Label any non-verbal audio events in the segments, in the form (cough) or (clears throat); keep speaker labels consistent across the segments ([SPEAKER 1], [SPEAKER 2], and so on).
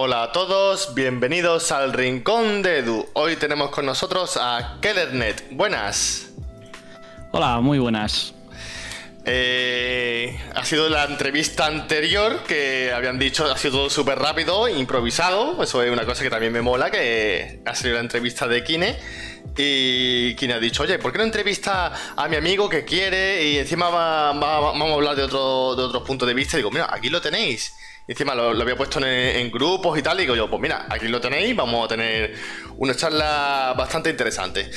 [SPEAKER 1] Hola a todos, bienvenidos al Rincón de Edu. Hoy tenemos con nosotros a Kellernet. Buenas.
[SPEAKER 2] Hola, muy buenas.
[SPEAKER 1] Eh, ha sido la entrevista anterior que habían dicho, ha sido todo súper rápido, improvisado. Eso es una cosa que también me mola, que ha sido la entrevista de Kine. Y Kine ha dicho, oye, ¿por qué no entrevista a mi amigo que quiere? Y encima vamos a hablar de, otro, de otros puntos de vista. Y digo, mira, aquí lo tenéis. Encima lo, había puesto en, grupos y tal. Y digo yo, pues mira, aquí lo tenéis. Vamos a tener una charla bastante interesante.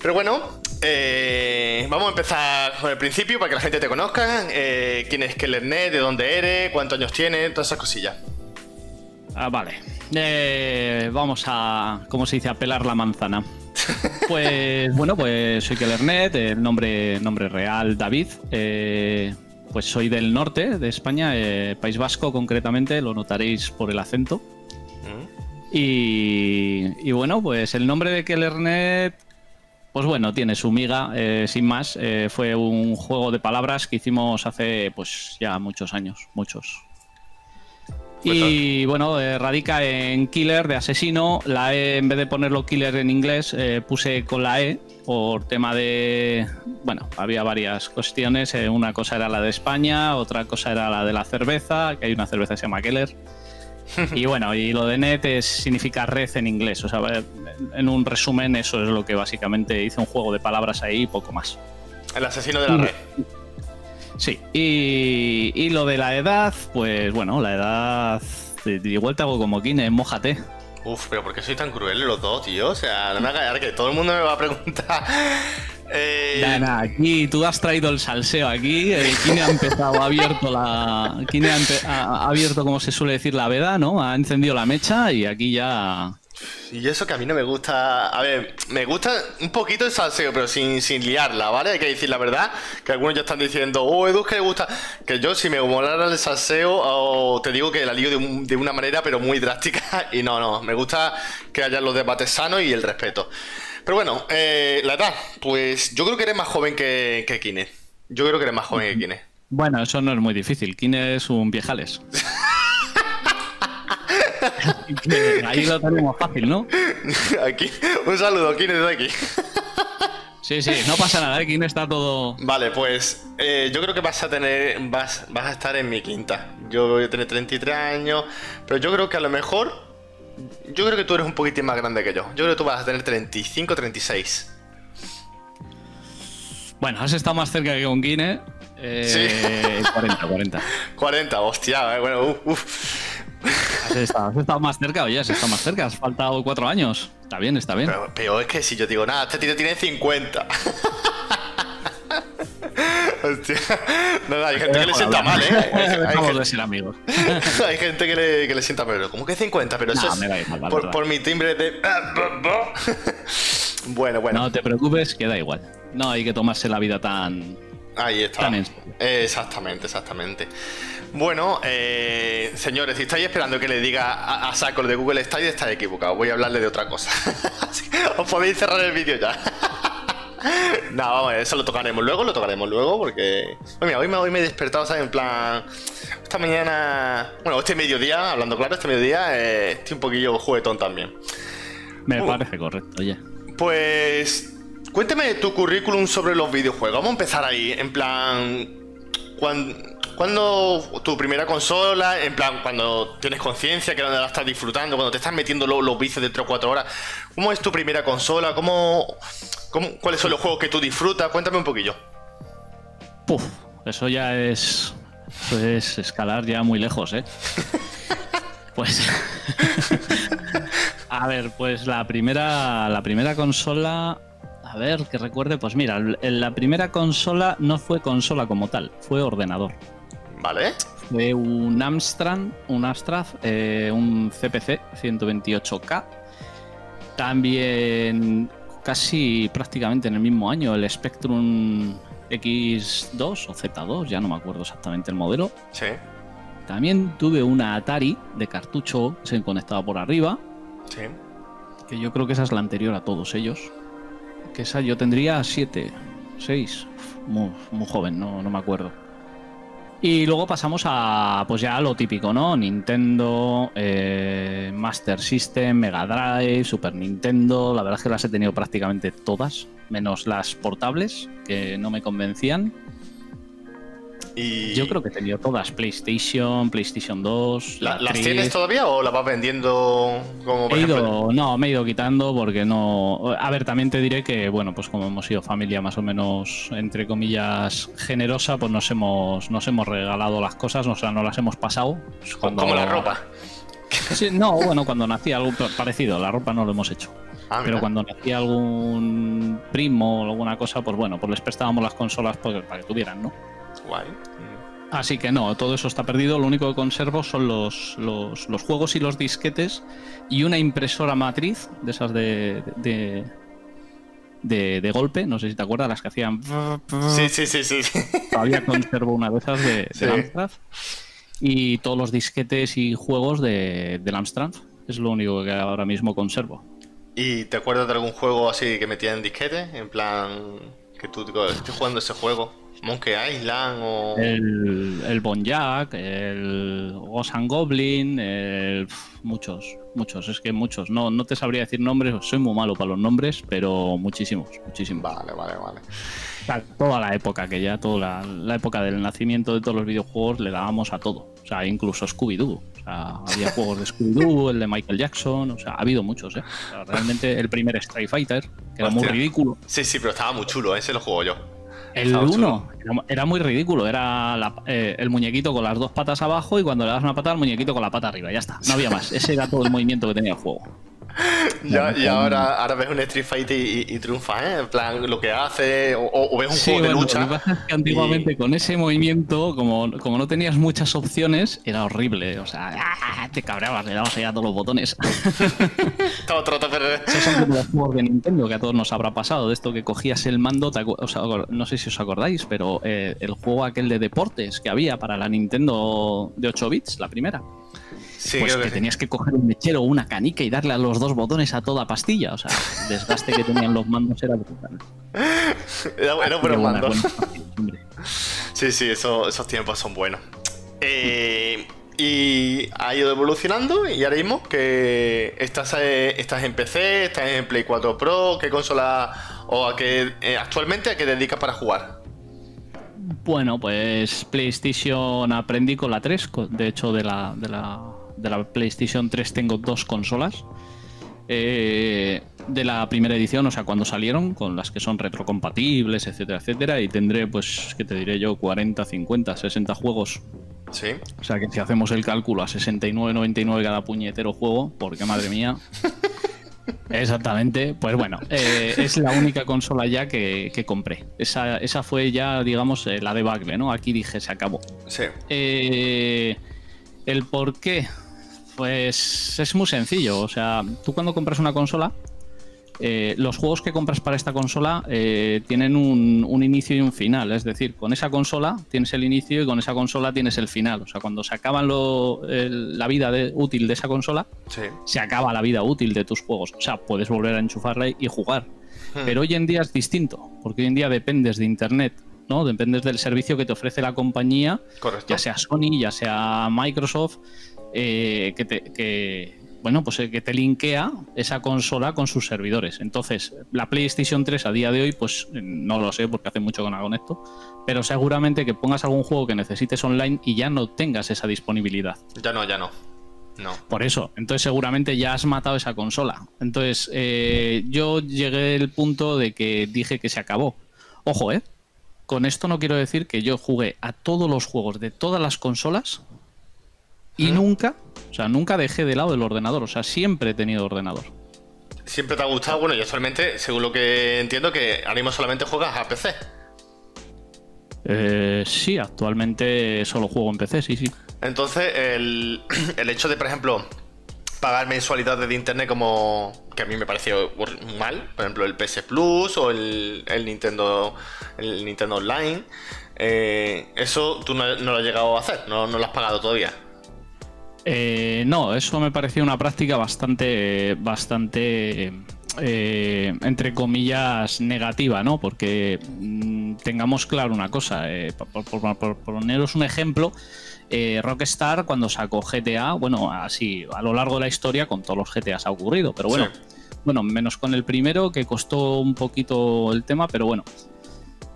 [SPEAKER 1] Pero bueno, eh, vamos a empezar con el principio para que la gente te conozca. Eh, ¿Quién es Kellernet? ¿De dónde eres? ¿Cuántos años tienes? Todas esas cosillas.
[SPEAKER 2] Ah, vale. Eh, vamos a, ¿cómo se dice? A pelar la manzana. (laughs) Pues bueno, pues soy Kellernet, el nombre, nombre real David. Pues soy del norte de España, País Vasco concretamente, lo notaréis por el acento. Mm. Y, y, bueno, pues el nombre de Kellernet pues bueno, tiene su miga, eh, sin más. Eh, fue un juego de palabras que hicimos hace pues ya muchos años, muchos. Y bueno, eh, radica en killer de asesino. La E, en vez de ponerlo killer en inglés, puse con la E por tema de. Bueno, había varias cuestiones. una cosa era la de España, otra cosa era la de la cerveza, que hay una cerveza que se llama Keller (laughs) y bueno, y lo de net significa red en inglés. O sea, en un resumen, eso es lo que básicamente hice un juego de palabras ahí y poco más.
[SPEAKER 1] El asesino de la red.
[SPEAKER 2] Sí, y, lo de la edad, pues bueno, la edad. igual te hago como Kine, mojate.
[SPEAKER 1] Uf, pero ¿por qué soy tan cruel los dos, tío? O sea, no me hagas que todo el mundo me va a preguntar (laughs)
[SPEAKER 2] eh... aquí tú has traído el salseo aquí. Eh, Kine ha empezado, ha abierto la. Kine ha, abierto, como se suele decir, la veda, ¿no? Ha encendido la mecha y aquí ya.
[SPEAKER 1] Y eso que a mí no me gusta. A ver, me gusta un poquito el salseo, pero sin, sin liarla, ¿vale? Hay que decir la verdad. Que algunos ya están diciendo, oh, Edu, que le gusta. Que yo, si me molara el salseo, te digo que la lío de, de, una manera, pero muy drástica. (laughs) Y no, no. Me gusta que haya los debates sanos y el respeto. Pero bueno, eh, la edad, pues yo creo que eres más joven que, que Kine. Yo creo que eres más joven que Kine.
[SPEAKER 2] Bueno, eso no es muy difícil. Kine es un viejales. (laughs) (laughs) Ahí lo tenemos fácil, ¿no?
[SPEAKER 1] Aquí, un saludo, Kine, de aquí.
[SPEAKER 2] Sí, sí, no pasa nada, ¿eh? Kine está todo.
[SPEAKER 1] Vale, pues eh, yo creo que vas a tener. Vas, vas a estar en mi quinta. Yo voy a tener 33 años, pero yo creo que a lo mejor yo creo que tú eres un poquitín más grande que yo. Yo creo que tú vas a tener 35, 36.
[SPEAKER 2] Bueno, has estado más cerca que con Guine. Eh, 40, 40.
[SPEAKER 1] 40, hostia, eh, bueno,
[SPEAKER 2] uff. Has estado, más cerca, oye, has estado más cerca, has faltado cuatro años. Está bien, está bien.
[SPEAKER 1] Pero, pero es que si yo digo nada, este tío tiene 50. (laughs) Hostia. No, hay gente que le sienta mal, ¿eh?
[SPEAKER 2] Hay, de ser amigos. (laughs)
[SPEAKER 1] hay gente que le, que le sienta, pero ¿cómo que 50? Pero eso es por, por, mi timbre de. (laughs) bueno, bueno.
[SPEAKER 2] No te preocupes, que da igual. No hay que tomarse la vida tan.
[SPEAKER 1] Ahí está. exactamente, exactamente. Bueno, eh, señores, si estáis esperando que le diga a, a Saco de Google Stadia, estáis equivocados. Voy a hablarle de otra cosa. (laughs) Os podéis cerrar el vídeo ya. (laughs) no, vamos, eso lo tocaremos luego, lo tocaremos luego, porque. mira, hoy me, hoy me he despertado, ¿sabes? En plan. Esta mañana. Bueno, este mediodía, hablando claro, este mediodía eh, estoy un poquillo juguetón también.
[SPEAKER 2] Me parece correcto, oye.
[SPEAKER 1] Pues. Cuéntame tu currículum sobre los videojuegos. Vamos a empezar ahí, en plan. Cuando cuando tu primera consola, en plan, cuando tienes conciencia que la estás disfrutando, cuando te estás metiendo los, los vicios de 3 o 4 horas, ¿cómo es tu primera consola? ¿Cómo, cuáles son los juegos que tú disfrutas? Cuéntame un poquillo.
[SPEAKER 2] Puf, eso ya es. Pues escalar ya muy lejos, ¿eh? (laughs) pues. (laughs) a ver, pues la primera. La primera consola. A ver, que recuerde, pues mira, la primera consola no fue consola como tal, fue ordenador.
[SPEAKER 1] Vale.
[SPEAKER 2] Fue un Amstrad, un Amstrad, eh, un CPC 128K. También casi prácticamente en el mismo año el Spectrum X2 o Z2, ya no me acuerdo exactamente el modelo.
[SPEAKER 1] Sí.
[SPEAKER 2] También tuve una Atari de cartucho, se conectaba por arriba.
[SPEAKER 1] Sí.
[SPEAKER 2] Que yo creo que esa es la anterior a todos ellos. Que esa yo tendría 7, 6, muy, muy joven, no, no me acuerdo. Y luego pasamos a, pues ya lo típico, ¿no? Nintendo, eh, Master System, Mega Drive, Super Nintendo. La verdad es que las he tenido prácticamente todas, menos las portables, que no me convencían.
[SPEAKER 1] Y...
[SPEAKER 2] Yo creo que he tenido todas, PlayStation, PlayStation 2.
[SPEAKER 1] ¿La- ¿Las tienes todavía o las vas vendiendo como por
[SPEAKER 2] He ido, no, me he ido quitando porque no. A ver, también te diré que, bueno, pues como hemos sido familia más o menos, entre comillas, generosa, pues nos hemos, nos hemos regalado las cosas, o sea, no las hemos pasado. Pues cuando-
[SPEAKER 1] Como la (laughs) ropa.
[SPEAKER 2] Sí, no, bueno, cuando nacía algo parecido, la ropa no lo hemos hecho.
[SPEAKER 1] Ah,
[SPEAKER 2] Pero cuando nacía algún primo o alguna cosa, pues bueno, pues les prestábamos las consolas para que tuvieran, ¿no?
[SPEAKER 1] Guay.
[SPEAKER 2] Así que no, todo eso está perdido. Lo único que conservo son los, los, los juegos y los disquetes y una impresora matriz de esas de, de, de, de golpe. No sé si te acuerdas, las que hacían.
[SPEAKER 1] Sí, sí, sí, sí.
[SPEAKER 2] Todavía conservo una de esas de, de
[SPEAKER 1] Sí.
[SPEAKER 2] Amstrad. Y todos los disquetes y juegos de, del Amstrad. Es lo único que ahora mismo conservo.
[SPEAKER 1] ¿Y te acuerdas de algún juego así que metía en disquete? En plan, que tú digo, estoy jugando ese juego. Monkey Island o...
[SPEAKER 2] El, el Bonjack, el Ghost and Goblin, el- pf, muchos, muchos, es que muchos. No, no te sabría decir nombres, soy muy malo para los nombres, pero muchísimos, muchísimos.
[SPEAKER 1] Vale, vale, vale.
[SPEAKER 2] O sea, toda la época que ya, toda la, la época del nacimiento de todos los videojuegos le dábamos a todo. O sea, incluso Scooby-Doo. O sea, había (laughs) juegos de Scooby-Doo, el de Michael Jackson, o sea, ha habido muchos, ¿eh? O sea, realmente el primer Street Fighter, que era muy ridículo.
[SPEAKER 1] Sí, sí, pero estaba muy chulo, ese lo juego yo.
[SPEAKER 2] El
[SPEAKER 1] Estaba
[SPEAKER 2] 1 era, era muy ridículo, era la- eh, el muñequito con las dos patas abajo y cuando le das una patada al muñequito con la pata arriba, ya está, no había más. Ese era todo el movimiento que tenía el juego.
[SPEAKER 1] Ya, y ahora, ahora ves un Street Fighter y, y- y triunfa, ¿eh? En plan, lo que hace, o, o ves un
[SPEAKER 2] Sí,
[SPEAKER 1] juego de
[SPEAKER 2] bueno,
[SPEAKER 1] lucha.
[SPEAKER 2] Lo que pasa es que antiguamente con ese movimiento, como, como no tenías muchas opciones, era horrible. O sea, ¡ah! te cabreabas, le dabas ahí a todos los botones. (laughs)
[SPEAKER 1] Todo, todo, todo, pero- (laughs)
[SPEAKER 2] Esos son como los juegos de Nintendo que a todos nos habrá pasado. De esto que cogías el mando, o sea, no sé si os acordáis, pero eh, el juego aquel de deportes que había para la Nintendo de 8 bits, la primera.
[SPEAKER 1] Sí,
[SPEAKER 2] pues que
[SPEAKER 1] que sí.
[SPEAKER 2] tenías que coger un mechero o una canica y darle a los dos botones a toda pastilla. O sea, el desgaste que tenían los mandos era brutal. (laughs)
[SPEAKER 1] Era, buenos
[SPEAKER 2] buena-
[SPEAKER 1] mandos. Sí, sí, eso- esos tiempos son buenos. Eh, y ha ido evolucionando y ahora mismo que estás, eh, estás en PC, estás en Play 4 Pro, ¿qué consola o a qué eh, actualmente a qué dedicas para jugar?
[SPEAKER 2] Bueno, pues PlayStation aprendí con la 3. co- De hecho, de la, de la, de la PlayStation 3 tengo dos consolas. Eh, de la primera edición, o sea, cuando salieron, con las que son retrocompatibles, etcétera, etcétera. Y tendré, pues, ¿qué te diré yo? 40, 50, 60 juegos.
[SPEAKER 1] Sí.
[SPEAKER 2] O sea, que si hacemos el cálculo a 69,99 cada puñetero juego, porque madre mía. (laughs) Exactamente, pues bueno, eh, es la única consola ya que, que compré. Esa, esa fue ya, digamos, eh, la debacle, ¿no? Aquí dije, se acabó.
[SPEAKER 1] Sí.
[SPEAKER 2] Eh, ¿El por qué? Pues es muy sencillo. O sea, tú cuando compras una consola, eh, los juegos que compras para esta consola eh, tienen un, un inicio y un final. Es decir, con esa consola tienes el inicio y con esa consola tienes el final. O sea, cuando se acaba la vida de- útil de esa consola,
[SPEAKER 1] Sí.
[SPEAKER 2] se acaba la vida útil de tus juegos. O sea, puedes volver a enchufarla y jugar.
[SPEAKER 1] Hmm.
[SPEAKER 2] Pero hoy en día es distinto, porque hoy en día dependes de Internet, ¿no? Dependes del servicio que te ofrece la compañía,
[SPEAKER 1] Correcto.
[SPEAKER 2] ya sea Sony, ya sea Microsoft, eh, que te... que, bueno, pues eh, que te linkea esa consola con sus servidores. Entonces, la PlayStation 3 a día de hoy, pues no lo sé porque hace mucho que no hago esto, pero seguramente que pongas algún juego que necesites online y ya no tengas esa disponibilidad.
[SPEAKER 1] Ya no, ya no. No.
[SPEAKER 2] Por eso, entonces seguramente ya has matado esa consola. Entonces, eh, yo llegué al punto de que dije que se acabó. Ojo, ¿eh? Con esto no quiero decir que yo jugué a todos los juegos de todas las consolas y
[SPEAKER 1] ¿Mm?
[SPEAKER 2] nunca, o sea, nunca dejé de lado el ordenador. O sea, siempre he tenido ordenador.
[SPEAKER 1] Siempre te ha gustado, bueno, y actualmente, según lo que entiendo, que ahora mismo solamente juegas a PC.
[SPEAKER 2] Eh, sí, actualmente solo juego en PC, sí, sí.
[SPEAKER 1] Entonces, el, (clears throat) el hecho de, por ejemplo, pagar mensualidades de internet como que a mí me pareció mal, por ejemplo, el PS Plus o el, el Nintendo el Nintendo Online, eh, eso tú no, no lo has llegado a hacer, no, no lo has pagado todavía.
[SPEAKER 2] Eh, no, eso me pareció una práctica bastante, bastante, eh, entre comillas, negativa, ¿no? Porque mm, tengamos claro una cosa, eh, por, poneros un ejemplo, eh, Rockstar cuando sacó GTA, bueno, así a lo largo de la historia con todos los GTAs ha ocurrido, pero bueno, bueno, menos con el primero que costó un poquito el tema, pero bueno.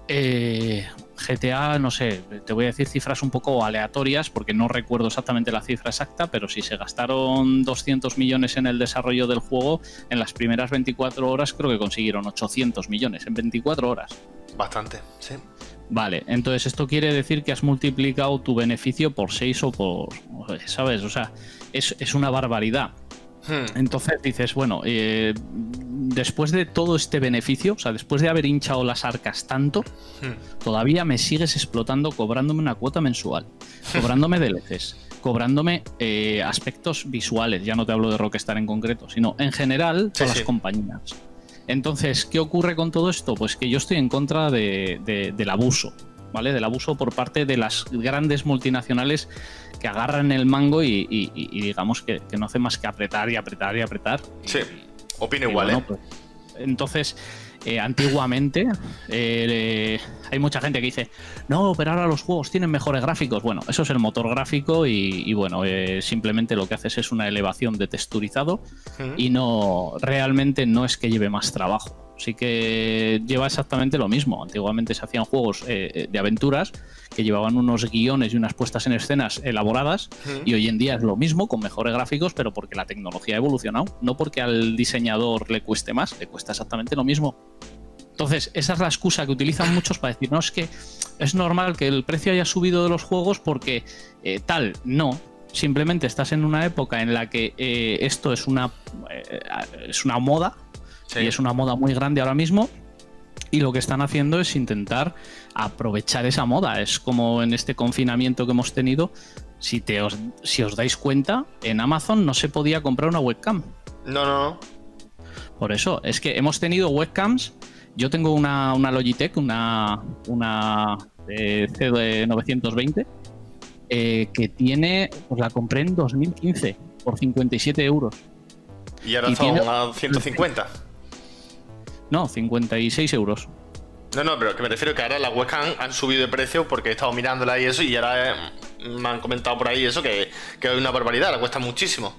[SPEAKER 2] Eh, GTA, no sé, te voy a decir cifras un poco aleatorias porque no recuerdo exactamente la cifra exacta, pero si se gastaron 200 millones en el desarrollo del juego, en las primeras 24 horas creo que consiguieron 800 millones en 24 horas.
[SPEAKER 1] Bastante, sí.
[SPEAKER 2] Vale, entonces esto quiere decir que has multiplicado tu beneficio por 6 o por... ¿Sabes? O sea, es, es una barbaridad. Hmm. Entonces dices, bueno, eh, después de todo este beneficio, o sea, después de haber hinchado las arcas tanto, hmm. todavía me sigues explotando cobrándome una cuota mensual, cobrándome (laughs) DLCs, cobrándome eh, aspectos visuales, ya no te hablo de Rockstar en concreto, sino en general todas las compañías. Entonces, ¿qué ocurre con todo esto? Pues que yo estoy en contra del abuso, ¿vale? Del abuso por parte de las grandes multinacionales que agarran el mango y, digamos que, no hace más que apretar y apretar y apretar.
[SPEAKER 1] Sí, opino igual, ¿eh?
[SPEAKER 2] Pues, entonces, eh, antiguamente eh, hay mucha gente que dice, no, pero ahora los juegos tienen mejores gráficos. Bueno, eso es el motor gráfico y, bueno, simplemente lo que haces es una elevación de texturizado y no, realmente no es que lleve más trabajo sí que lleva exactamente lo mismo. Antiguamente se hacían juegos eh, eh, de aventuras que llevaban unos guiones y unas puestas en escenas elaboradas y hoy en día es lo mismo con mejores gráficos, pero porque la tecnología ha evolucionado, no porque al diseñador le cueste más, le cuesta exactamente lo mismo. Entonces, esa es la excusa que utilizan muchos para decir, no, es que es normal que el precio haya subido de los juegos porque eh, tal, no, simplemente estás en una época en la que esto es una, es una moda y es una moda muy grande ahora mismo. Y lo que están haciendo es intentar aprovechar esa moda. Es como en este confinamiento que hemos tenido. Si, te os, si os dais cuenta, en Amazon no se podía comprar una webcam.
[SPEAKER 1] No, no, no.
[SPEAKER 2] Por eso, es que hemos tenido webcams. Yo tengo una, Logitech, una, una eh, CD920, eh, que tiene, pues la compré en 2015 por 57 euros.
[SPEAKER 1] Y ahora son a 150.
[SPEAKER 2] No, 56 euros.
[SPEAKER 1] No, no, pero que me refiero que ahora las webcam han subido de precio porque he estado mirándola y eso, y ahora eh, me han comentado por ahí eso que, que es una barbaridad, la cuesta muchísimo.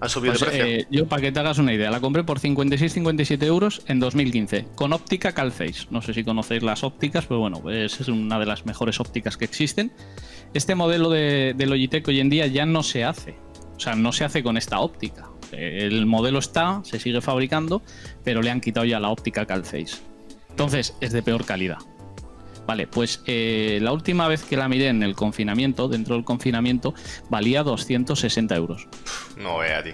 [SPEAKER 1] Han subido de pues, precio.
[SPEAKER 2] Eh, yo, para que te hagas una idea, la compré por 56-57 euros en 2015, con óptica Calface. No sé si conocéis las ópticas, pero bueno, pues es una de las mejores ópticas que existen. Este modelo de, de Logitech hoy en día ya no se hace. O sea, no se hace con esta óptica. El modelo está, se sigue fabricando, pero le han quitado ya la óptica Calface. Entonces es de peor calidad. Vale, pues eh, la última vez que la miré en el confinamiento, dentro del confinamiento, valía 260 euros.
[SPEAKER 1] No vea a ti.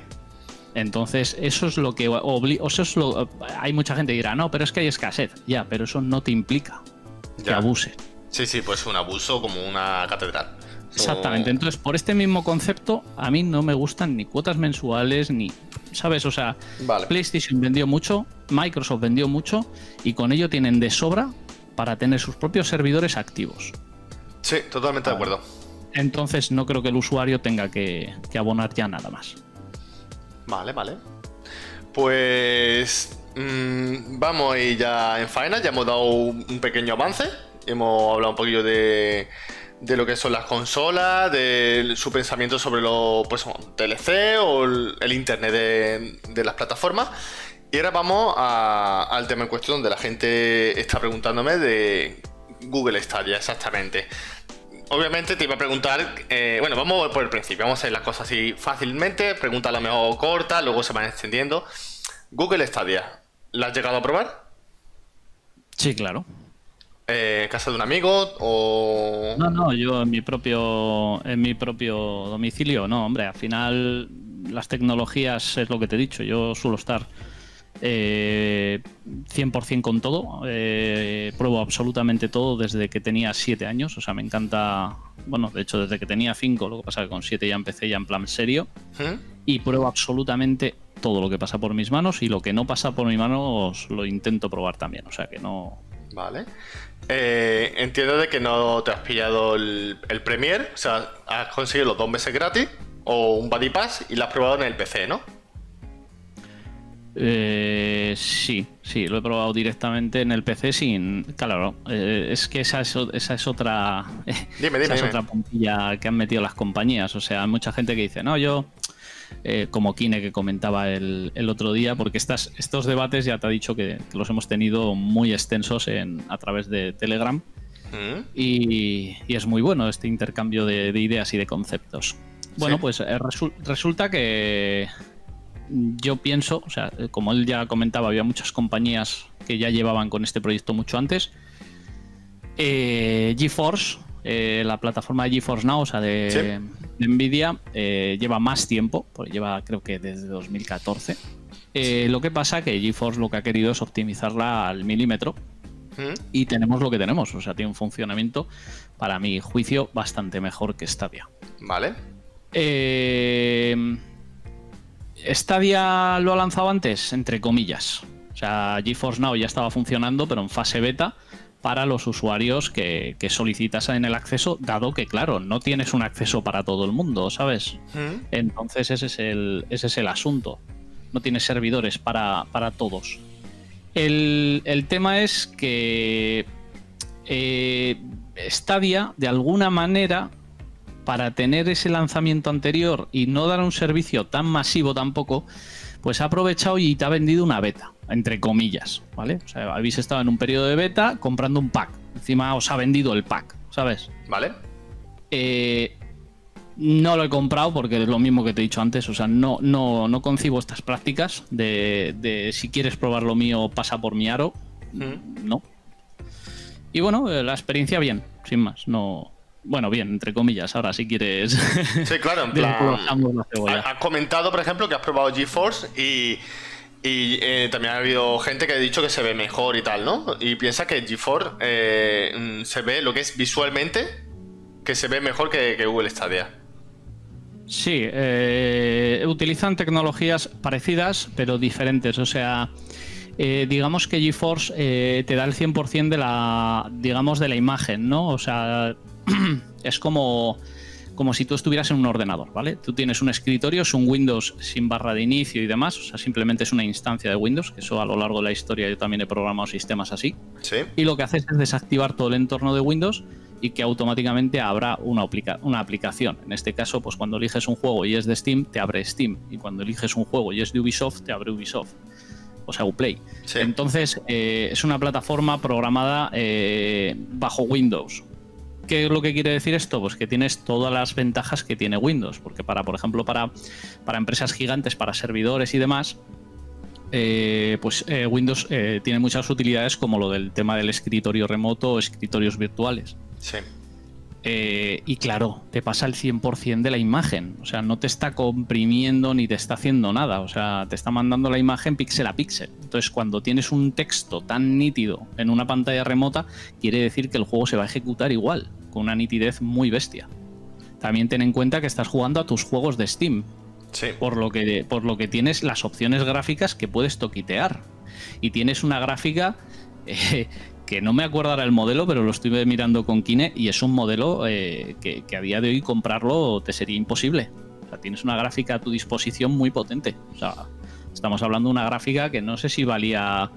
[SPEAKER 2] Entonces, eso es lo que hay mucha gente que dirá, no, pero es que hay escasez. Ya, pero eso no te implica que abuse.
[SPEAKER 1] Sí, sí, pues un abuso como una catedral.
[SPEAKER 2] Exactamente. Entonces, por este mismo concepto, a mí no me gustan ni cuotas mensuales, ni. ¿Sabes? O sea, PlayStation vendió mucho, Microsoft vendió mucho, y con ello tienen de sobra para tener sus propios servidores activos.
[SPEAKER 1] Sí, totalmente de acuerdo.
[SPEAKER 2] Entonces, no creo que el usuario tenga que, abonar ya nada más.
[SPEAKER 1] Vale, vale. Pues. Mm, vamos ir ya en faena, ya hemos dado un pequeño avance. Hemos hablado un poquillo de de lo que son las consolas, de su pensamiento sobre los pues, TLC o el, internet de, las plataformas. Y ahora vamos al tema en cuestión donde la gente está preguntándome de Google Stadia, exactamente. Obviamente te iba a preguntar, eh, bueno, vamos por el principio, vamos a hacer las cosas así fácilmente, pregunta a lo mejor corta, luego se van extendiendo. Google Stadia, ¿la has llegado a probar?
[SPEAKER 2] Sí, claro
[SPEAKER 1] eh, casa de un amigo o
[SPEAKER 2] no no yo en mi propio en mi propio domicilio no hombre al final las tecnologías es lo que te he dicho yo suelo estar eh, 100% con todo eh, pruebo absolutamente todo desde que tenía 7 años o sea me encanta bueno de hecho desde que tenía 5 lo que pasa que con 7 ya empecé ya en plan serio ¿Mm? y pruebo absolutamente todo lo que pasa por mis manos y lo que no pasa por mis manos lo intento probar también o sea que no
[SPEAKER 1] Vale. Eh, entiendo de que no te has pillado el, el Premiere, o sea, has conseguido los dos meses gratis o un Buddy Pass y lo has probado en el PC, ¿no?
[SPEAKER 2] Eh, sí, sí, lo he probado directamente en el PC sin. Claro, eh, es que esa es, esa es otra.
[SPEAKER 1] Dime, (laughs) dime,
[SPEAKER 2] esa es otra puntilla que han metido las compañías. O sea, hay mucha gente que dice, no, yo. Eh, como Kine que comentaba el, el otro día, porque estas, estos debates ya te ha dicho que, que los hemos tenido muy extensos en, a través de Telegram
[SPEAKER 1] Mm,
[SPEAKER 2] y, y es muy bueno este intercambio de, de ideas y de conceptos. Bueno,
[SPEAKER 1] Sí.
[SPEAKER 2] pues eh, resu- resulta que yo pienso, o sea, eh, como él ya comentaba, había muchas compañías que ya llevaban con este proyecto mucho antes. Eh, GeForce, eh, la plataforma de GeForce Now, o sea, de,
[SPEAKER 1] Sí.
[SPEAKER 2] de Nvidia, eh, lleva más tiempo, porque lleva creo que desde 2014. Eh, Lo que pasa que GeForce lo que ha querido es optimizarla al milímetro
[SPEAKER 1] mm.
[SPEAKER 2] y tenemos lo que tenemos. O sea, tiene un funcionamiento, para mi juicio, bastante mejor que Stadia.
[SPEAKER 1] Vale.
[SPEAKER 2] Stadia lo ha lanzado antes, entre comillas. O sea, GeForce Now ya estaba funcionando, pero en fase beta para los usuarios que, que solicitasen el acceso, dado que, claro, no tienes un acceso para todo el mundo, ¿sabes?
[SPEAKER 1] Mm,
[SPEAKER 2] Entonces ese es el, ese es el asunto. No tienes servidores para, para todos. El, el tema es que eh, Stadia, de alguna manera, para tener ese lanzamiento anterior y no dar un servicio tan masivo tampoco, pues ha aprovechado y te ha vendido una beta, entre comillas, ¿vale? O sea, habéis estado en un periodo de beta comprando un pack. Encima os ha vendido el pack, ¿sabes?
[SPEAKER 1] Vale.
[SPEAKER 2] Eh, no lo he comprado porque es lo mismo que te he dicho antes. O sea, no, no, no concibo estas prácticas de, de si quieres probar lo mío, pasa por mi aro.
[SPEAKER 1] Mm.
[SPEAKER 2] No. Y bueno, la experiencia bien, sin más. No. Bueno, bien, entre comillas. Ahora, si quieres.
[SPEAKER 1] Sí, claro, en (laughs) plan. Has comentado, por ejemplo, que has probado GeForce y, y eh, también ha habido gente que ha dicho que se ve mejor y tal, ¿no? Y piensa que GeForce eh, mm, se ve lo que es visualmente, que se ve mejor que, que Google Stadia.
[SPEAKER 2] Sí, eh, utilizan tecnologías parecidas pero diferentes. O sea, eh, digamos que GeForce eh, te da el 100% de la, digamos, de la imagen, ¿no? O sea, (clears throat) es como, como si tú estuvieras en un ordenador, ¿vale? Tú tienes un escritorio, es un Windows sin barra de inicio y demás, o sea, simplemente es una instancia de Windows, que eso a lo largo de la historia yo también he programado sistemas así
[SPEAKER 1] Sí.
[SPEAKER 2] y lo que haces es desactivar todo el entorno de Windows y que automáticamente habrá una, aplica- una aplicación. En este caso, pues cuando eliges un juego y es de Steam, te abre Steam. Y cuando eliges un juego y es de Ubisoft, te abre Ubisoft. O sea, Uplay.
[SPEAKER 1] Sí.
[SPEAKER 2] Entonces, eh, es una plataforma programada eh, bajo Windows. ¿Qué es lo que quiere decir esto? Pues que tienes todas las ventajas que tiene Windows. Porque para, por ejemplo, para, para empresas gigantes, para servidores y demás, eh, pues eh, Windows eh, tiene muchas utilidades como lo del tema del escritorio remoto o escritorios virtuales.
[SPEAKER 1] Sí.
[SPEAKER 2] Y claro, te pasa el 100% de la imagen. O sea, no te está comprimiendo ni te está haciendo nada. O sea, te está mandando la imagen píxel a píxel. Entonces, cuando tienes un texto tan nítido en una pantalla remota, quiere decir que el juego se va a ejecutar igual, con una nitidez muy bestia. También ten en cuenta que estás jugando a tus juegos de Steam,
[SPEAKER 1] Sí.
[SPEAKER 2] por lo que, por lo que tienes las opciones gráficas que puedes toquitear. Y tienes una gráfica (laughs) eh, que no me acuerdo ahora el modelo, pero lo estuve mirando con Kine y es un modelo eh, que, que a día de hoy comprarlo te sería imposible. O sea, tienes una gráfica a tu disposición muy potente. O sea, estamos hablando de una gráfica que no sé si valía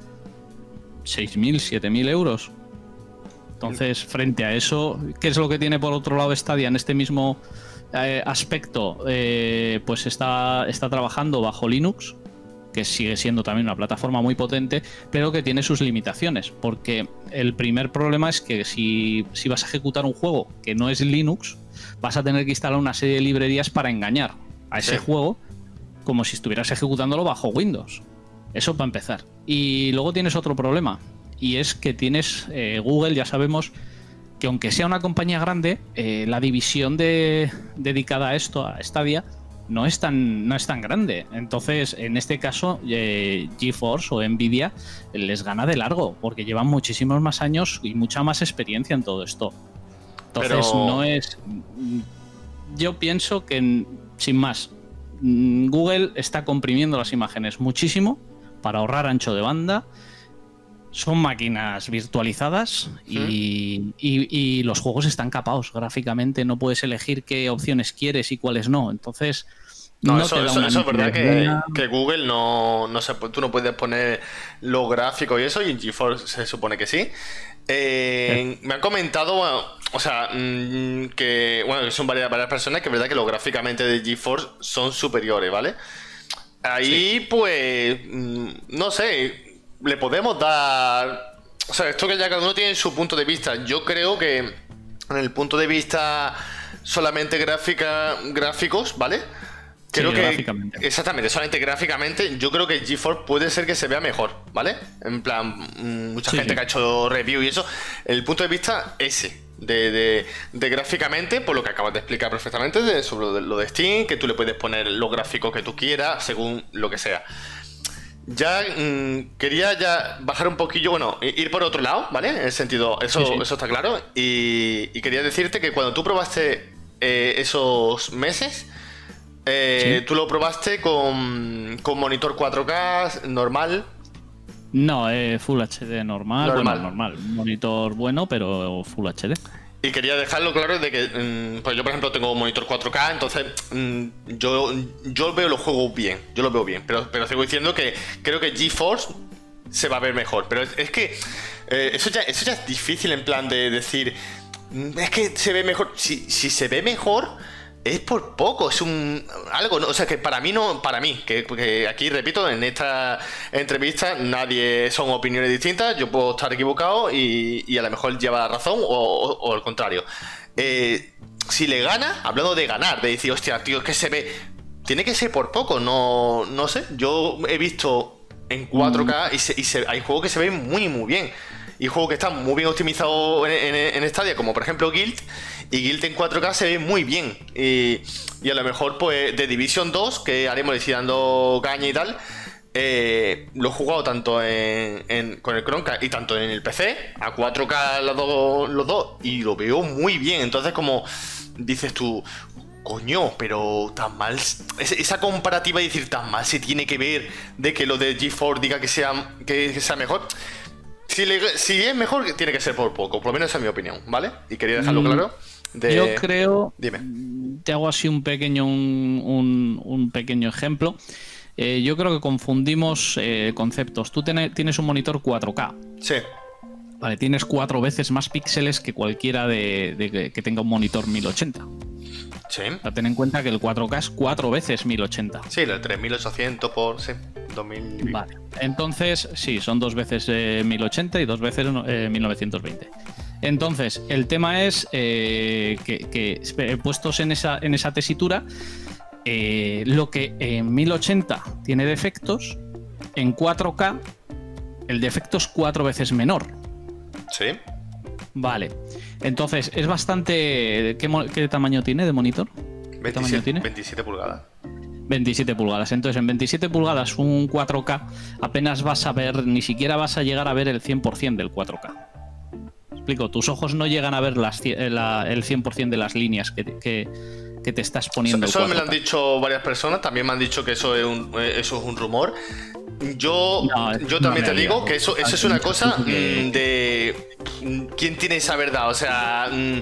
[SPEAKER 2] 6.000, 7.000 euros. Entonces, frente a eso, ¿qué es lo que tiene por otro lado Stadia en este mismo eh, aspecto? Eh, pues está, está trabajando bajo Linux, que sigue siendo también una plataforma muy potente, pero que tiene sus limitaciones. Porque el primer problema es que si, si vas a ejecutar un juego que no es Linux, vas a tener que instalar una serie de librerías para engañar a ese
[SPEAKER 1] Sí.
[SPEAKER 2] juego como si estuvieras ejecutándolo bajo Windows. Eso para empezar. Y luego tienes otro problema. Y es que tienes eh, Google, ya sabemos que aunque sea una compañía grande, eh, la división de, dedicada a esto, a Stadia, no es tan, no es tan grande. Entonces, en este caso, eh, GeForce o Nvidia les gana de largo, porque llevan muchísimos más años y mucha más experiencia en todo esto. Entonces,
[SPEAKER 1] Pero-
[SPEAKER 2] no es. Yo pienso que, sin más, mm, Google está comprimiendo las imágenes muchísimo para ahorrar ancho de banda. Son máquinas virtualizadas y, y- y los juegos están capados gráficamente. No puedes elegir qué opciones quieres y cuáles no. Entonces,
[SPEAKER 1] No, eso, es verdad que, Google no, no se, tú no puedes poner los gráficos y eso, y en GeForce se supone que sí. Eh, me han comentado, o sea, mm, que bueno, son varias, varias personas que es verdad que los gráficamente de GeForce son superiores, ¿vale? Ahí, pues, mm, no sé, le podemos dar. O sea, esto que ya cada uno tiene su punto de vista. Yo creo que en el punto de vista solamente gráfica, gráficos, ¿vale? Creo que gráficamente. exactamente, solamente gráficamente, yo creo que GeForce puede ser que se vea mejor, ¿vale? En plan, mm, mucha gente que ha hecho review y eso, el punto de vista ese, de, de, gráficamente, por lo que acabas de explicar perfectamente, de, sobre lo de Steam, que tú le puedes poner los gráficos que tú quieras, según lo que sea. Ya mm, quería ya bajar un poquillo, bueno, ir por otro lado, ¿vale? En el sentido, eso, eso está claro. Y, quería decirte que cuando tú probaste eh, esos meses, eh, ¿Tú lo probaste con, monitor 4K normal?
[SPEAKER 2] No, eh, Full HD normal. Normal. normal. Monitor bueno, pero Full HD.
[SPEAKER 1] Y quería dejarlo claro de que, mm, pues yo por ejemplo tengo un monitor 4K, entonces mm, yo, yo veo los juegos bien, yo los veo bien, pero, pero sigo diciendo que creo que GeForce se va a ver mejor, pero es, que eh, eso, ya, eso ya es difícil en plan de decir, mm, es que se ve mejor, si, si se ve mejor es por poco, es un algo, o sea que para mí no, para mí, que, aquí repito, en esta entrevista nadie son opiniones distintas, yo puedo estar equivocado y, a lo mejor lleva la razón o, al contrario. Eh, si le gana, hablando de ganar, de decir, hostia, tío, es que se ve, tiene que ser por poco, no, no sé, yo he visto en 4K y, hay juegos que se ven muy, muy bien. Y juegos que están muy bien optimizados en, en, en Stadia, como por ejemplo Guild, y Guild en 4K se ve muy bien. Y, a lo mejor, pues, de Division 2, que haremos decir caña y tal. Eh, lo he jugado tanto con el Chromecast y tanto en el PC, a 4K los dos, y lo veo muy bien. Entonces, como dices tú, coño, pero tan mal. Esa comparativa de decir tan mal se tiene que ver de que lo de G4 diga que sea, que sea mejor. Si, si es mejor, tiene que ser por poco, por lo menos esa es mi opinión, ¿vale? Y quería dejarlo mm. claro.
[SPEAKER 2] Yo creo. Dime. Te hago así un pequeño, un, pequeño ejemplo. Eh, yo creo que confundimos eh, conceptos. Tú tienes un monitor 4K.
[SPEAKER 1] Sí.
[SPEAKER 2] Vale, tienes cuatro veces más píxeles que cualquiera de, que tenga un monitor 1080.
[SPEAKER 1] Sí.
[SPEAKER 2] ten en cuenta que el 4K es cuatro veces 1080.
[SPEAKER 1] Sí, el 3800 por sí, 2000.
[SPEAKER 2] Vale. Entonces, sí, son dos veces 1080 eh, y dos veces 1920. Entonces, el tema es eh, que, puestos en esa, en esa tesitura, eh, lo que en 1080 tiene defectos, en 4K el defecto es cuatro veces menor.
[SPEAKER 1] Sí.
[SPEAKER 2] Vale. Entonces, es bastante. ¿Qué, tamaño tiene de monitor?
[SPEAKER 1] 27, tamaño tiene? 27 pulgadas.
[SPEAKER 2] 27 pulgadas. Entonces, en 27 pulgadas, un 4K, apenas vas a ver, ni siquiera vas a llegar a ver el 100% del 4K explico, tus ojos no llegan a ver las, el 100% de las líneas que, que, te estás poniendo.
[SPEAKER 1] Eso, me lo han dicho varias personas, también me han dicho que eso es un, eso es un rumor. Yo, yo también te digo que eso, eso es una cosa mm, de quién tiene esa verdad. O sea, mm,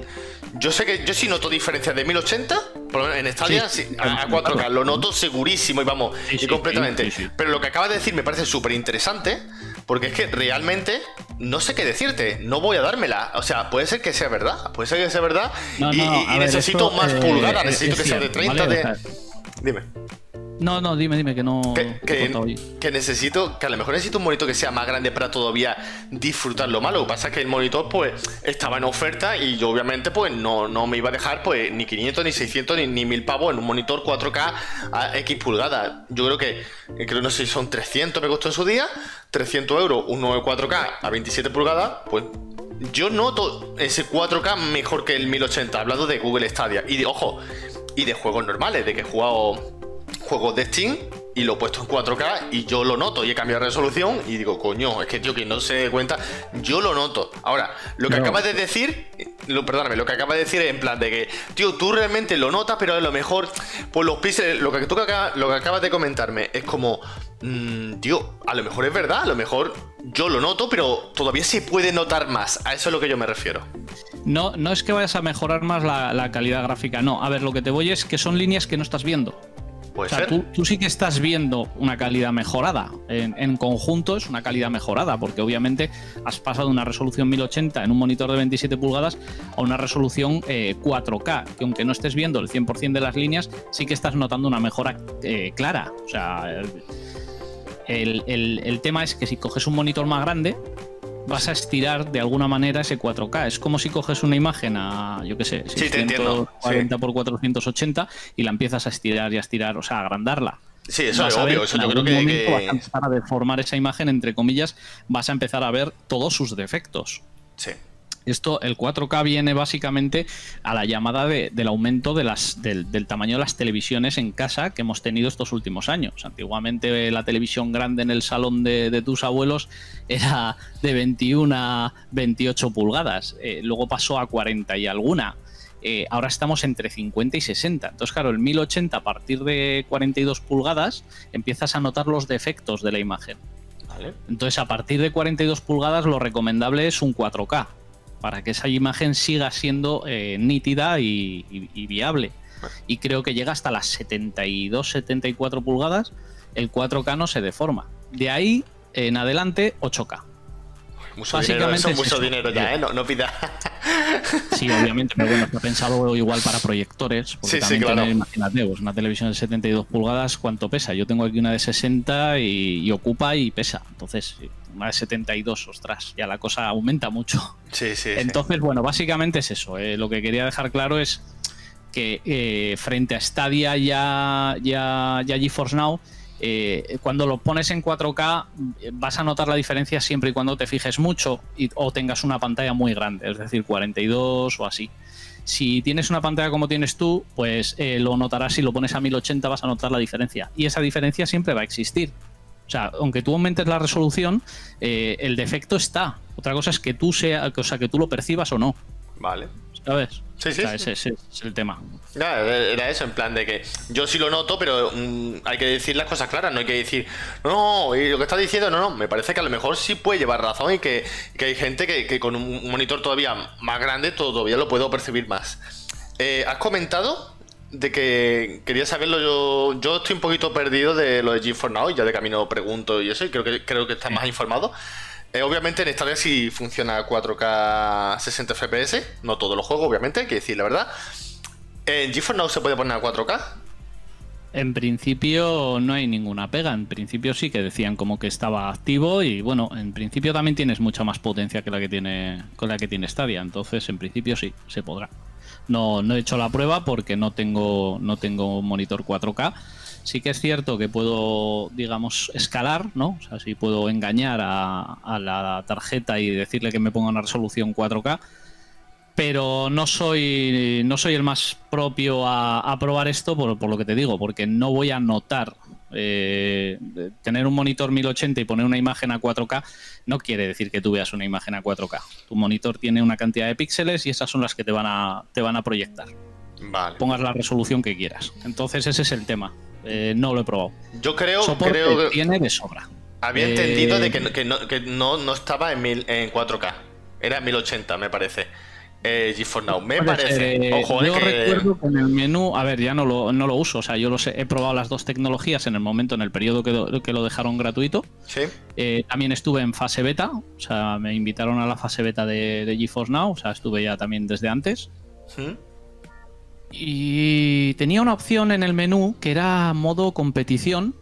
[SPEAKER 1] yo sé que yo sí noto diferencias de 1080, por lo menos en Stadia, a, 4K, lo noto segurísimo y vamos, y completamente. Pero lo que acabas de decir me parece súper interesante, porque es que realmente no sé qué decirte, no voy a dármela. O sea, puede ser que sea verdad, puede ser que sea verdad, y, necesito más eh, pulgadas, necesito que sea de 30 de... Dime.
[SPEAKER 2] No, no, dime, dime que no.
[SPEAKER 1] Que, necesito, que a lo mejor necesito un monitor que sea más grande para todavía disfrutarlo más. Lo que pasa es que el monitor, pues, estaba en oferta y yo, obviamente, pues, no, no me iba a dejar, pues, ni 500, ni 600, ni, ni 1000 pavos en un monitor 4K a X pulgadas. Yo creo que, creo no sé si son 300, me costó en su día, 300 euros, un 9 4K a 27 pulgadas, pues yo noto ese 4K mejor que el 1080, hablando de Google Stadia. Y de, ojo, y de juegos normales, de que he jugado juegos de Steam y lo he puesto en 4K y yo lo noto y he cambiado de resolución y digo, coño, es que tío, que no se dé cuenta, yo lo noto. Ahora, lo que acabas de decir, lo, perdóname, lo que acabas de decir es en plan de que, tío, tú realmente lo notas, pero a lo mejor, pues los píxeles, lo que tú lo que acabas de comentarme es como, mmm, tío, a lo mejor es verdad, a lo mejor yo lo noto, pero todavía se puede notar más. A eso es lo que yo me refiero.
[SPEAKER 2] No, no es que vayas a mejorar más la calidad gráfica, no. A ver, lo que te voy es que son líneas que no estás viendo.
[SPEAKER 1] Puede
[SPEAKER 2] o sea,
[SPEAKER 1] ser.
[SPEAKER 2] tú, tú sí que estás viendo una calidad mejorada. En, en conjunto es una calidad mejorada, porque obviamente has pasado de una resolución 1080 en un monitor de 27 pulgadas a una resolución eh, 4K, que aunque no estés viendo el 100% de las líneas, sí que estás notando una mejora eh, clara. O sea, el, el- el tema es que si coges un monitor más grande, vas a estirar de alguna manera ese 4K. Es como si coges una imagen a, yo qué sé,
[SPEAKER 1] Sí, te entiendo,
[SPEAKER 2] 640 por 480 y la empiezas a estirar y a estirar, o sea, a agrandarla.
[SPEAKER 1] Sí, eso
[SPEAKER 2] Vas
[SPEAKER 1] es
[SPEAKER 2] ver
[SPEAKER 1] obvio. Eso
[SPEAKER 2] en
[SPEAKER 1] yo creo que.
[SPEAKER 2] momento
[SPEAKER 1] que-
[SPEAKER 2] vas a empezar a deformar esa imagen, entre comillas, vas a empezar a ver todos sus defectos.
[SPEAKER 1] Sí.
[SPEAKER 2] Esto, el 4K viene básicamente a la llamada de- del aumento de las, del, del tamaño de las televisiones en casa que hemos tenido estos últimos años. Antiguamente la televisión grande en el salón de, de tus abuelos era de 21 a 28 pulgadas, eh, luego pasó a 40 y alguna. Eh, ahora estamos entre 50 y 60. Entonces, claro, el 1080 a partir de 42 pulgadas empiezas a notar los defectos de la imagen. Entonces, a partir de 42 pulgadas, lo recomendable es un 4K para que esa imagen siga siendo eh, nítida y, y- y viable. Y creo que llega hasta las 72, 74 pulgadas, el 4K no se deforma. De ahí en adelante, 8K.
[SPEAKER 1] Mucho dinero,
[SPEAKER 2] Básicamente
[SPEAKER 1] eso es
[SPEAKER 2] es
[SPEAKER 1] mucho
[SPEAKER 2] eso.
[SPEAKER 1] dinero ya, ¿eh? No, no pida. (laughs)
[SPEAKER 2] Sí, obviamente, pero bueno, está pensado igual para proyectores. Porque
[SPEAKER 1] Sí, sí,
[SPEAKER 2] también
[SPEAKER 1] claro.
[SPEAKER 2] tener, imagínate, pues una televisión de 72 pulgadas, ¿cuánto pesa? Yo tengo aquí una de 60 y, y ocupa y pesa. Entonces, una de 72, ostras, ya la cosa aumenta mucho.
[SPEAKER 1] Sí, sí. sí.
[SPEAKER 2] Entonces, bueno, básicamente es eso. eh, lo que quería dejar claro es que eh, frente a Stadia ya, ya, ya GeForce Now, eh, cuando lo pones en 4K eh, vas a notar la diferencia siempre y cuando te fijes mucho y- o tengas una pantalla muy grande, es decir, 42 o así. Si tienes una pantalla como tienes tú, pues eh, lo notarás si lo pones a 1080 vas a notar la diferencia. Y esa diferencia siempre va a existir. O sea, aunque tú aumentes la resolución, eh, el defecto está. Otra cosa es que tú sea, o sea, que tú lo percibas o no.
[SPEAKER 1] Vale.
[SPEAKER 2] ¿Sabes?
[SPEAKER 1] Sí, sí,
[SPEAKER 2] O sea,
[SPEAKER 1] sí.
[SPEAKER 2] ese, ese es el tema.
[SPEAKER 1] Era eso, en plan de que yo sí lo noto, pero mm, hay que decir las cosas claras, no hay que decir, no, y lo que estás diciendo, no, no, me parece que a lo mejor sí puede llevar razón y que, que hay gente que, que con un monitor todavía más grande todavía lo puedo percibir más. Eh, Has comentado de que quería saberlo yo, yo estoy un poquito perdido de lo de GeForce Now, y ya de camino pregunto y eso, y creo que, creo que estás más informado. Eh, obviamente en Stadia sí funciona 4K 60 FPS, no todos los juegos, obviamente, hay que decir la verdad. ¿En GeForce Now se puede poner a 4K?
[SPEAKER 2] En principio no hay ninguna pega. En principio sí que decían como que estaba activo y bueno, en principio también tienes mucha más potencia que la que tiene con la que tiene Stadia. Entonces, en principio sí, se podrá. No, no he hecho la prueba porque no tengo, no tengo un monitor 4K. Sí que es cierto que puedo, digamos, escalar, ¿no? O sea, sí puedo engañar a, la tarjeta y decirle que me ponga una resolución 4K pero no soy no soy el más propio a, probar esto por lo que te digo, porque no voy a notar eh, tener un monitor 1080 y poner una imagen a 4K no quiere decir que tú veas una imagen a 4K. Tu monitor tiene una cantidad de píxeles y esas son las que te van a te van a proyectar.
[SPEAKER 1] Vale.
[SPEAKER 2] Pongas la resolución que quieras. Entonces ese es el tema. Eh, no lo he probado.
[SPEAKER 1] Yo creo, creo que
[SPEAKER 2] tiene de sobra.
[SPEAKER 1] había
[SPEAKER 2] Eh,
[SPEAKER 1] entendido de que, no- que no, que no, no estaba en, mil- en 4K. Era 1080, me parece. Eh, GeForce Now. Me parece.
[SPEAKER 2] ser, eh,
[SPEAKER 1] Ojo, eh,
[SPEAKER 2] yo
[SPEAKER 1] que-
[SPEAKER 2] recuerdo que en el menú, a ver, ya no lo, no lo uso, o sea, yo los he, he probado las dos tecnologías en el momento, en el periodo que, lo- que lo dejaron gratuito.
[SPEAKER 1] Sí.
[SPEAKER 2] Eh, también estuve en fase beta, o sea, me invitaron a la fase beta de, de GeForce Now, o sea, estuve ya también desde antes.
[SPEAKER 1] ¿Mm?
[SPEAKER 2] Y tenía una opción en el menú que era modo competición,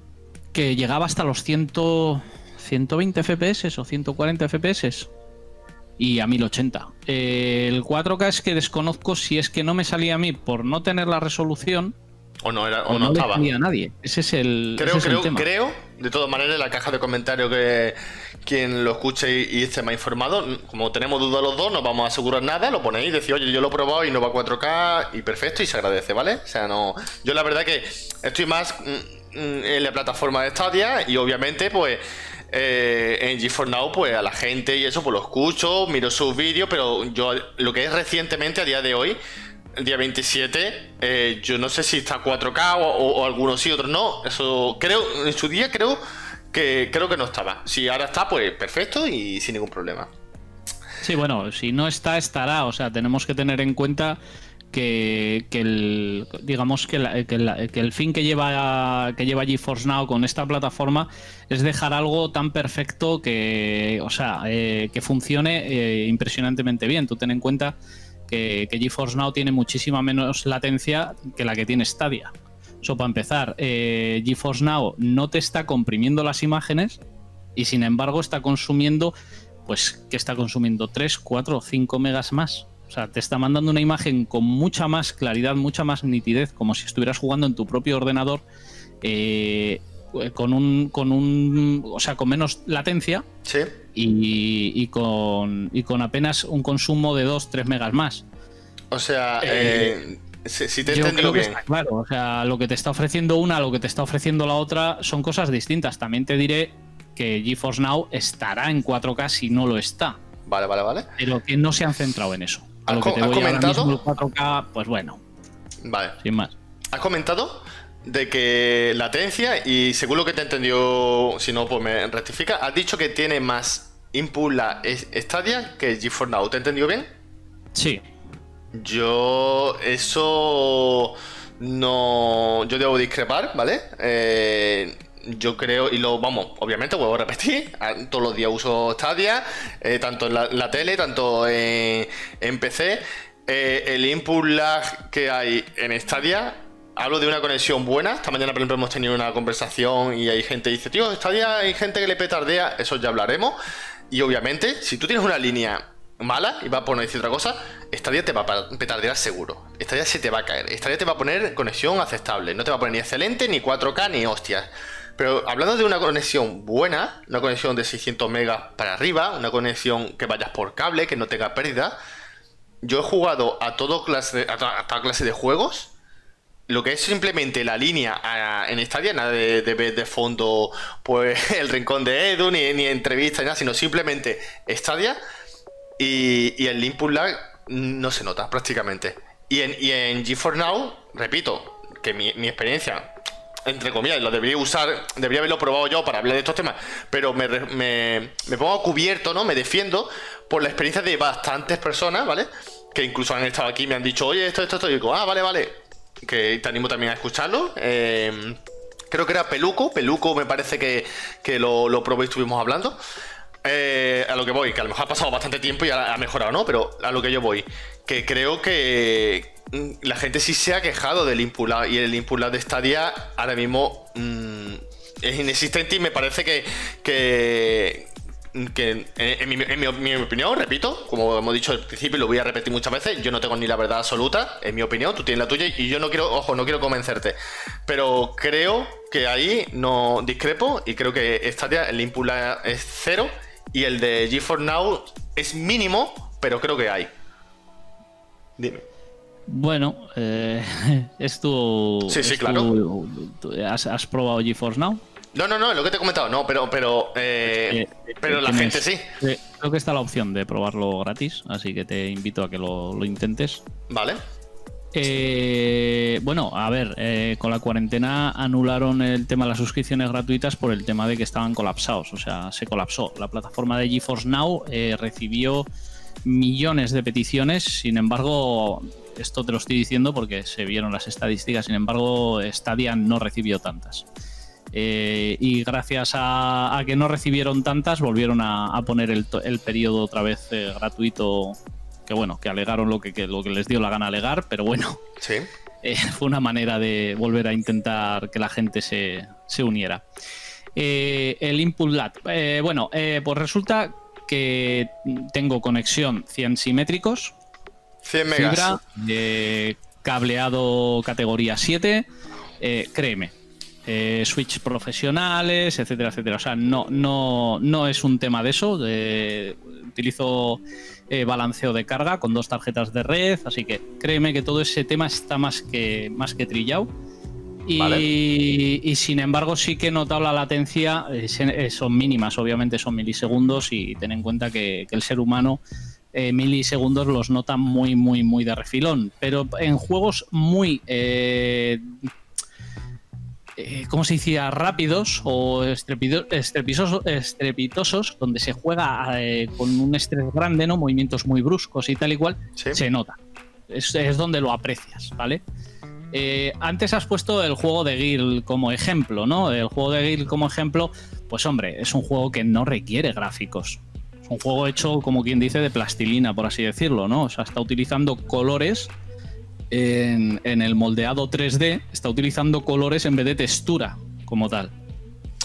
[SPEAKER 2] que llegaba hasta los 100, 120 FPS o 140 FPS. Y a 1080. Eh, el 4K es que desconozco si es que no me salía a mí por no tener la resolución
[SPEAKER 1] O no, era, o
[SPEAKER 2] o
[SPEAKER 1] no,
[SPEAKER 2] no,
[SPEAKER 1] estaba.
[SPEAKER 2] salía a nadie. Ese es el,
[SPEAKER 1] Creo,
[SPEAKER 2] el
[SPEAKER 1] creo,
[SPEAKER 2] tema.
[SPEAKER 1] creo, de todas maneras, en la caja de comentarios que quien lo escuche y, y esté más informado, como tenemos dudas los dos, no vamos a asegurar nada, lo ponéis y decís, oye, yo lo he probado y no va a 4K y perfecto y se agradece, ¿vale? O sea, no. Yo la verdad que estoy más mm, mm, en la plataforma de Stadia y obviamente, pues. Eh, en GeForce Now, pues a la gente y eso, pues lo escucho, miro sus vídeos, pero yo lo que es recientemente, a día de hoy, el día 27, eh, yo no sé si está 4K o, o- o algunos sí, otros no. Eso creo, en su día creo que creo que no estaba. Si ahora está, pues perfecto y sin ningún problema.
[SPEAKER 2] Sí, bueno, si no está, estará. O sea, tenemos que tener en cuenta que, el, digamos que, el fin que lleva, que lleva GeForce Now con esta plataforma es dejar algo tan perfecto que, o sea, eh, que funcione eh, impresionantemente bien. Tú ten en cuenta que, GeForce Now tiene muchísima menos latencia que la que tiene Stadia. Eso para empezar, eh, GeForce Now no te está comprimiendo las imágenes y sin embargo está consumiendo, pues, que está consumiendo 3, 4 o 5 megas más. O sea, te está mandando una imagen con mucha más claridad, mucha más nitidez, como si estuvieras jugando en tu propio ordenador, eh, con un, con un, o sea, con menos latencia.
[SPEAKER 1] Sí.
[SPEAKER 2] Y, con, y con apenas un consumo de 2-3 megas más.
[SPEAKER 1] O sea, eh, eh, si, te he entendido bien.
[SPEAKER 2] claro, o sea, lo que te está ofreciendo una, lo que te está ofreciendo la otra, son cosas distintas. También te diré que GeForce Now estará en 4K si no lo está.
[SPEAKER 1] Vale, vale, vale.
[SPEAKER 2] Pero que no se han centrado en eso. A lo que te voy comentado? Ahora mismo, 4K, pues bueno.
[SPEAKER 1] Vale.
[SPEAKER 2] Sin más.
[SPEAKER 1] Has comentado de que latencia, y según lo que te entendió, si no, pues me rectifica, has dicho que tiene más input la Stadia que GeForce Now. ¿Te he entendido bien?
[SPEAKER 2] Sí.
[SPEAKER 1] Yo eso no... Yo debo discrepar, ¿vale? Eh, yo creo, y lo vamos, obviamente, vuelvo a repetir, (laughs) todos los días uso Stadia, eh, tanto en la, tele, tanto en, PC. Eh, el input lag que hay en Stadia, hablo de una conexión buena. Esta mañana, por ejemplo, hemos tenido una conversación y hay gente que dice, tío, Stadia hay gente que le petardea, eso ya hablaremos. Y obviamente, si tú tienes una línea mala, y va a poner decir otra cosa, Stadia te va a petardear seguro. Stadia se te va a caer. Stadia te va a poner conexión aceptable. No te va a poner ni excelente, ni 4K, ni hostias. Pero hablando de una conexión buena, una conexión de 600 megas para arriba, una conexión que vayas por cable, que no tenga pérdida, yo he jugado a, todo clase, toda clase de juegos. Lo que es simplemente la línea en Stadia, nada de, ver de fondo pues (laughs) el rincón de Edu, ni, ni entrevista, ni nada, sino simplemente Stadia. Y, y el input lag no se nota prácticamente. Y en, y en GeForce Now, repito, que mi, mi experiencia entre comillas, lo debería usar, debería haberlo probado yo para hablar de estos temas, pero me, me, me pongo cubierto, ¿no? Me defiendo por la experiencia de bastantes personas, ¿vale? Que incluso han estado aquí y me han dicho, oye, esto, esto, esto, y digo, ah, vale, vale. Que te animo también a escucharlo. Eh, creo que era Peluco, Peluco me parece que, que lo, lo probé y estuvimos hablando. Eh, a lo que voy, que a lo mejor ha pasado bastante tiempo y ha, mejorado, ¿no? Pero a lo que yo voy, que creo que la gente sí se ha quejado del input y el input de Stadia ahora mismo mm, es inexistente y me parece que, que, en, mi, opinión, repito, como hemos dicho al principio y lo voy a repetir muchas veces, yo no tengo ni la verdad absoluta, en mi opinión, tú tienes la tuya y yo no quiero, ojo, no quiero convencerte, pero creo que ahí no discrepo y creo que Stadia el input es cero y el de GeForce Now es mínimo, pero creo que hay. Dime.
[SPEAKER 2] Bueno, eh, (laughs) es tu.
[SPEAKER 1] Sí, sí, claro.
[SPEAKER 2] ¿has, probado GeForce Now?
[SPEAKER 1] No, no, no, lo que te he comentado, no, pero, pero, eh, eh, pero la gente sí.
[SPEAKER 2] Creo que está la opción de probarlo gratis, así que te invito a que lo, lo intentes.
[SPEAKER 1] Vale.
[SPEAKER 2] Eh, bueno, a ver, eh, con la cuarentena anularon el tema de las suscripciones gratuitas por el tema de que estaban colapsados, o sea, se colapsó. La plataforma de GeForce Now eh, recibió millones de peticiones, sin embargo, esto te lo estoy diciendo porque se vieron las estadísticas, sin embargo, Stadia no recibió tantas. y gracias a, que no recibieron tantas, volvieron a, poner el, el periodo otra vez gratuito que bueno, que alegaron lo que, lo que les dio la gana alegar, pero bueno.
[SPEAKER 1] Sí. (laughs)
[SPEAKER 2] Eh, fue una manera de volver a intentar que la gente se, uniera. Eh, el input lat. Eh, bueno, pues resulta que tengo conexión 100 simétricos.
[SPEAKER 1] 100 megas.
[SPEAKER 2] Fibra, cableado categoría 7. créeme, switch profesionales, etcétera, etcétera. O sea, no, no, no es un tema de eso. utilizo eh, balanceo de carga con dos tarjetas de red, así que créeme que todo ese tema está más que, más que trillado. Y, sin embargo sí que he notado la latencia, eh, eh, son mínimas, obviamente son milisegundos y ten en cuenta que, el ser humano milisegundos los nota muy, muy, muy de refilón. Pero en juegos muy eh, ¿cómo se decía? Rápidos o estrepitosos, donde se juega eh, con un estrés grande, ¿no? Movimientos muy bruscos y tal y cual, se nota. es, donde lo aprecias, ¿vale? Eh, antes has puesto el juego de Guild como ejemplo, ¿no? El juego de Guild como ejemplo, pues hombre, es un juego que no requiere gráficos. Un juego hecho, como quien dice, de plastilina, por así decirlo, ¿no? O sea, está utilizando colores en, el moldeado 3D, está utilizando colores en vez de textura como tal.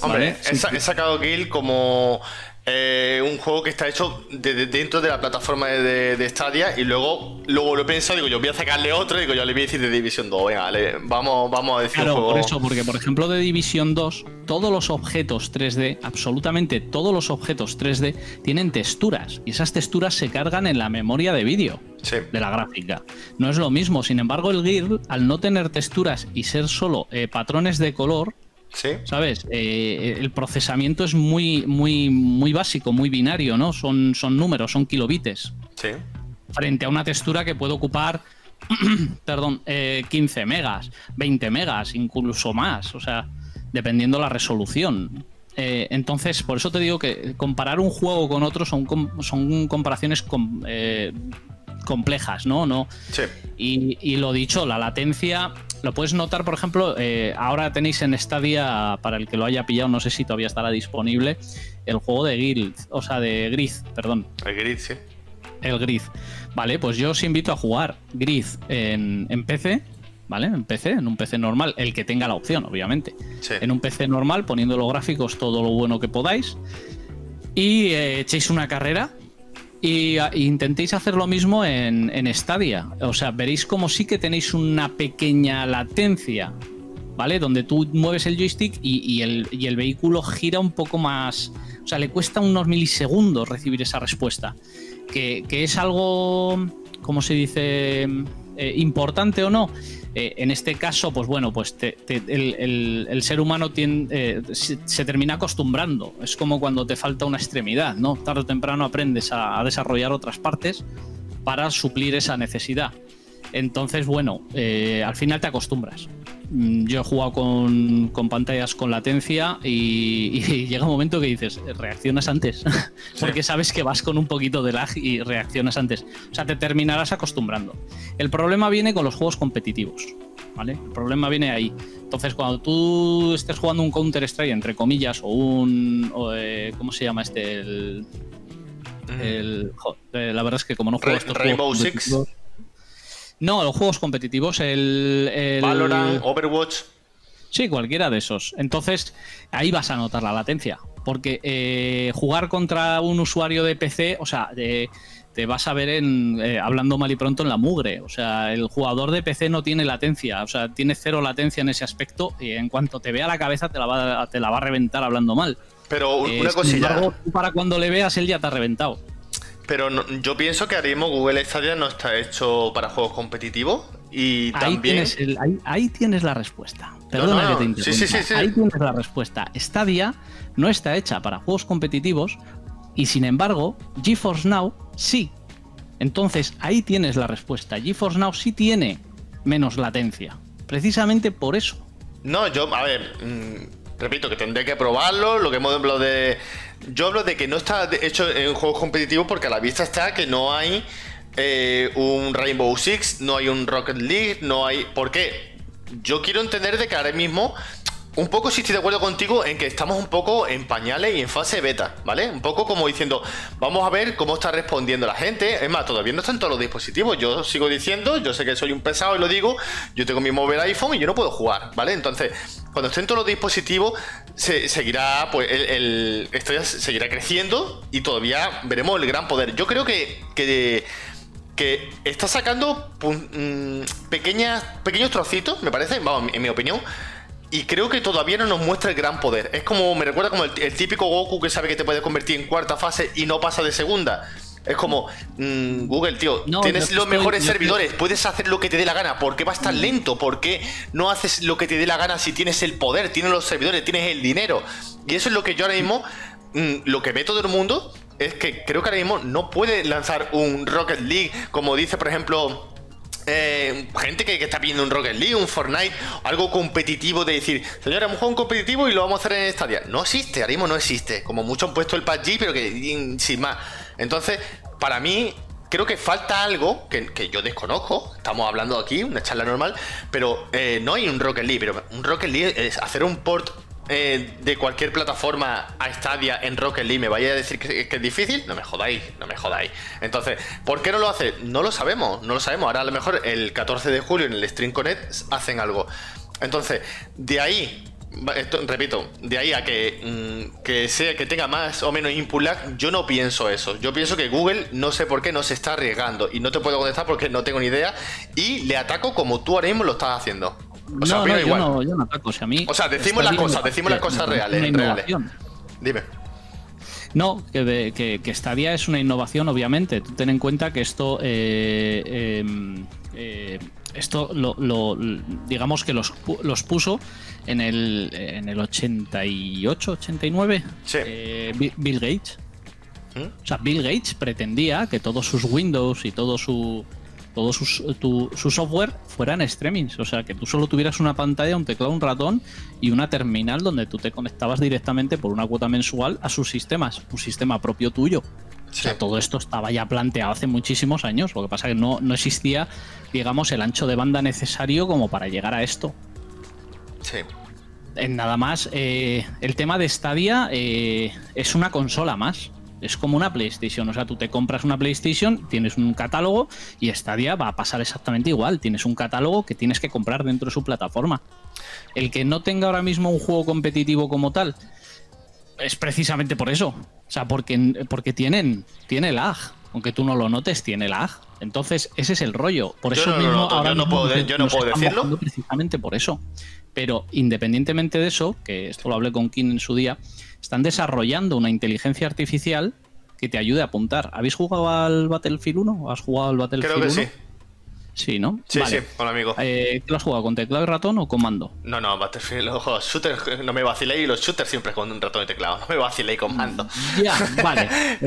[SPEAKER 1] Hombre, he, sacado Guild como eh, un juego que está hecho dentro de la plataforma de, Stadia y luego, luego lo he pensado, digo, yo voy a sacarle otro, digo, yo le voy a decir de Division 2, venga, vamos, vamos a decir
[SPEAKER 2] Claro, por eso, porque por ejemplo de Division 2, todos los objetos 3D, absolutamente todos los objetos 3D tienen texturas y esas texturas se cargan en la memoria de vídeo. de la gráfica. No es lo mismo, sin embargo el Gear, al no tener texturas y ser solo eh, patrones de color, ¿Sabes? Eh, el procesamiento es muy, muy, muy básico, muy binario, ¿no? Son, son números, son kilobites.
[SPEAKER 1] Sí.
[SPEAKER 2] Frente a una textura que puede ocupar, (clears throat) perdón, 15 eh, megas, 20 megas, incluso más. O sea, dependiendo la resolución. Eh, entonces, por eso te digo que comparar un juego con otro son, son comparaciones complejas, ¿no? no
[SPEAKER 1] sí.
[SPEAKER 2] y, y, lo dicho, la latencia lo puedes notar, por ejemplo, eh, ahora tenéis en Stadia, para el que lo haya pillado, no sé si todavía estará disponible, el juego de Guild, o sea, de Gris, perdón.
[SPEAKER 1] El Grid, sí.
[SPEAKER 2] El Grid. Vale, pues yo os invito a jugar Grid en, PC, ¿vale? En PC, en un PC normal, el que tenga la opción, obviamente. En un PC normal, poniendo los gráficos todo lo bueno que podáis. Y eh, echéis una carrera y, intentéis hacer lo mismo en, en Stadia. O sea, veréis como sí que tenéis una pequeña latencia, ¿vale? Donde tú mueves el joystick y, el, y, el, vehículo gira un poco más. O sea, le cuesta unos milisegundos recibir esa respuesta. Que, que es algo, ¿cómo se dice? Eh, importante o no. Eh, en este caso, pues bueno, pues el, ser humano eh, se, termina acostumbrando. Es como cuando te falta una extremidad, ¿no? Tarde o temprano aprendes a desarrollar otras partes para suplir esa necesidad. Entonces, bueno, al final te acostumbras. Mm, yo he jugado con, pantallas con latencia y, (laughs) llega un momento que dices, reaccionas antes, (laughs) porque sabes que vas con un poquito de lag y reaccionas antes. O sea, te terminarás acostumbrando. El problema viene con los juegos competitivos, ¿vale? El problema viene ahí. Entonces, cuando tú estés jugando un Counter-Strike, entre comillas, o un... Eh, ¿Cómo se llama este? El... Mm. la verdad es que como no juego estos
[SPEAKER 1] Rainbow Six.
[SPEAKER 2] No, los juegos competitivos, el,
[SPEAKER 1] Valorant, Overwatch.
[SPEAKER 2] Sí, cualquiera de esos. Entonces, ahí vas a notar la latencia. Porque eh, jugar contra un usuario de PC, o sea, te vas a ver en, eh, hablando mal y pronto en la mugre. O sea, el jugador de PC no tiene latencia, o sea, tiene cero latencia en ese aspecto y en cuanto te vea la cabeza te la va, te la va a reventar hablando mal.
[SPEAKER 1] Pero una eh, cosilla.
[SPEAKER 2] para cuando le veas, él ya te ha reventado.
[SPEAKER 1] Pero yo pienso que ahora mismo Google Stadia no está hecho para juegos competitivos. Y ahí
[SPEAKER 2] también. Tienes ahí, tienes la respuesta. Perdona que te interrumpa. ahí tienes la respuesta. Stadia no está hecha para juegos competitivos. Y sin embargo, GeForce Now sí. Entonces ahí tienes la respuesta. GeForce Now sí tiene menos latencia. Precisamente por eso.
[SPEAKER 1] No, yo, a ver, mm, repito que tendré que probarlo. Lo que hemos hablado de yo hablo de que no está hecho en juegos competitivos porque a la vista está que no hay eh, un Rainbow Six, no hay un Rocket League, no hay. ¿Por qué? Yo quiero entender de que ahora mismo un poco sí estoy de acuerdo contigo en que estamos un poco en pañales y en fase beta, ¿vale? Un poco como diciendo, vamos a ver cómo está respondiendo la gente. Es más, todavía no están todos los dispositivos. Yo sigo diciendo, yo sé que soy un pesado y lo digo, yo tengo mi móvil iPhone y yo no puedo jugar, ¿vale? Entonces, cuando estén todos los dispositivos, se, seguirá, pues, el, esto ya seguirá creciendo y todavía veremos el gran poder. Yo creo que, que que está sacando mm, pequeñas, pequeños trocitos, me parece, vamos, en mi opinión, y creo que todavía no nos muestra el gran poder. Es como, me recuerda como el, típico Goku que sabe que te puede convertir en cuarta fase y no pasa de segunda. Es como, mm, Google, tío, tienes los mejores servidores, puedes hacer lo que te dé la gana. ¿Por qué vas tan mm. lento? ¿Por qué no haces lo que te dé la gana si tienes el poder, tienes los servidores, tienes el dinero? Y eso es lo que yo ahora mismo, mm, lo que ve todo el mundo, es que creo que ahora mismo no puede lanzar un Rocket League, como dice, por ejemplo, eh, gente que, está viendo un Rocket League, un Fortnite, algo competitivo de decir, señora, un juego competitivo y lo vamos a hacer en Stadia. No existe, ahora mismo no existe. Como muchos han puesto el PUBG, pero que sin más. Entonces, para mí, creo que falta algo que, yo desconozco. Estamos hablando aquí, una charla normal, pero eh, no hay un Rocket League. Pero un Rocket League es hacer un port eh, de cualquier plataforma a Stadia en Rocket League me vaya a decir que, es difícil, no me jodáis, no me jodáis. Entonces, ¿por qué no lo hace? No lo sabemos, no lo sabemos. Ahora a lo mejor el 14 de julio en el Stream Connect hacen algo. Entonces, de ahí repito, de ahí a que, mm, que sea que tenga más o menos input lag, yo no pienso eso. Yo pienso que Google no sé por qué no se está arriesgando y no te puedo contestar porque no tengo ni idea y le ataco como tú ahora mismo lo estás haciendo.
[SPEAKER 2] O sea, no, igual. Yo no, yo no ataco, o sea, a mí
[SPEAKER 1] o sea decimos las cosas, decimos las cosas reales, Dime.
[SPEAKER 2] No, que, que, que, Stadia es una innovación, obviamente. Tú ten en cuenta que esto, eh, em, eh, esto lo, digamos que los, los puso en el, en el 88, 89, eh, Bill Gates. ¿Mm? O sea, Bill Gates pretendía que todos sus Windows y todo su todo su, su software fueran streamings. O sea, que tú solo tuvieras una pantalla, un teclado, un ratón y una terminal donde tú te conectabas directamente por una cuota mensual a sus sistemas, un sistema propio tuyo. O sea, todo esto estaba ya planteado hace muchísimos años. Lo que pasa es que no, no existía, digamos, el ancho de banda necesario como para llegar a esto.
[SPEAKER 1] Sí.
[SPEAKER 2] En nada más, eh, el tema de Stadia eh, es una consola más. Es como una PlayStation. O sea, tú te compras una PlayStation, tienes un catálogo y Stadia va a pasar exactamente igual. Tienes un catálogo que tienes que comprar dentro de su plataforma. El que no tenga ahora mismo un juego competitivo como tal, es precisamente por eso. O sea, porque, porque tienen, tiene lag. Aunque tú no lo notes, tiene lag. Entonces, ese es el rollo. Por eso mismo, ahora
[SPEAKER 1] yo no puedo, yo no puedo decirlo.
[SPEAKER 2] Precisamente por eso. Pero independientemente de eso, que esto lo hablé con Kim en su día, están desarrollando una inteligencia artificial que te ayude a apuntar. ¿Habéis jugado al Battlefield 1 o has jugado al Battlefield
[SPEAKER 1] Creo que
[SPEAKER 2] sí.
[SPEAKER 1] Sí,
[SPEAKER 2] ¿no?
[SPEAKER 1] Sí, sí, con amigo.
[SPEAKER 2] Eh, ¿Qué lo has jugado? ¿Con teclado y ratón o con mando?
[SPEAKER 1] No, no, Battlefield, ojo, shooter, no me vaciléis y los shooters siempre con un ratón y teclado. No me vaciléis con mando.
[SPEAKER 2] Ya, vale. (laughs)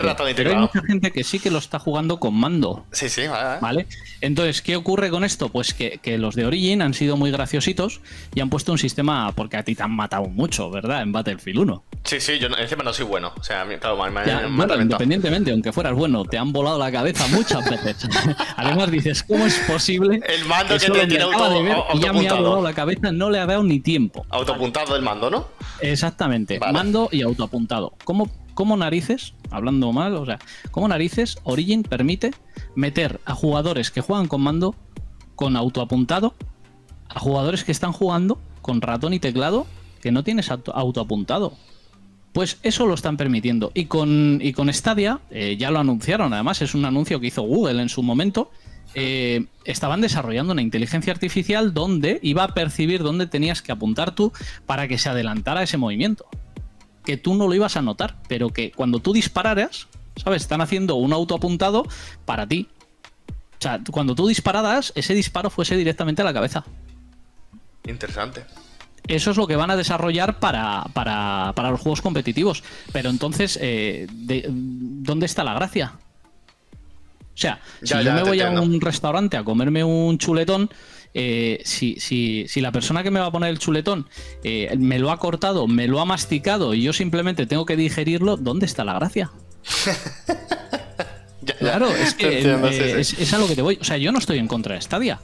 [SPEAKER 1] Ratón y teclado.
[SPEAKER 2] Pero hay mucha gente que sí que lo está jugando con mando.
[SPEAKER 1] Sí, sí, vale.
[SPEAKER 2] ¿Vale? Entonces, ¿qué ocurre con esto? Pues que, que, los de Origin han sido muy graciositos y han puesto un sistema, porque a ti te han matado mucho, ¿verdad? En Battlefield 1.
[SPEAKER 1] Sí, sí, yo encima no soy bueno. O sea, claro, me,
[SPEAKER 2] ya, bueno, independientemente, aunque fueras bueno, te han volado la cabeza muchas veces. (laughs) Además dices, ¿cómo es posible? (laughs)
[SPEAKER 1] El mando que, tiene, tiene auto,
[SPEAKER 2] ya me ha volado la cabeza, no le ha dado ni tiempo.
[SPEAKER 1] Autoapuntado el mando, ¿no?
[SPEAKER 2] Exactamente, mando y autoapuntado. ¿Cómo, ¿Cómo narices, hablando mal, o sea, cómo narices Origin permite meter a jugadores que juegan con mando con autoapuntado a jugadores que están jugando con ratón y teclado que no tienes autoapuntado? Pues eso lo están permitiendo. Y con, y con Stadia, eh, ya lo anunciaron, además es un anuncio que hizo Google en su momento, eh, estaban desarrollando una inteligencia artificial donde iba a percibir dónde tenías que apuntar tú para que se adelantara ese movimiento. Que tú no lo ibas a notar, pero que cuando tú dispararas, ¿sabes? Están haciendo un auto apuntado para ti. O sea, cuando tú dispararas, ese disparo fuese directamente a la cabeza.
[SPEAKER 1] Interesante.
[SPEAKER 2] Eso es lo que van a desarrollar para, para, para los juegos competitivos. Pero entonces, eh, ¿dónde está la gracia? O sea, si yo me voy a un restaurante a comerme un chuletón, eh, si, si, si, la persona que me va a poner el chuletón eh, me lo ha cortado, me lo ha masticado y yo simplemente tengo que digerirlo, ¿dónde está la gracia? (laughs) claro, es que eh, Es, a lo que te voy. O sea, yo no estoy en contra de Stadia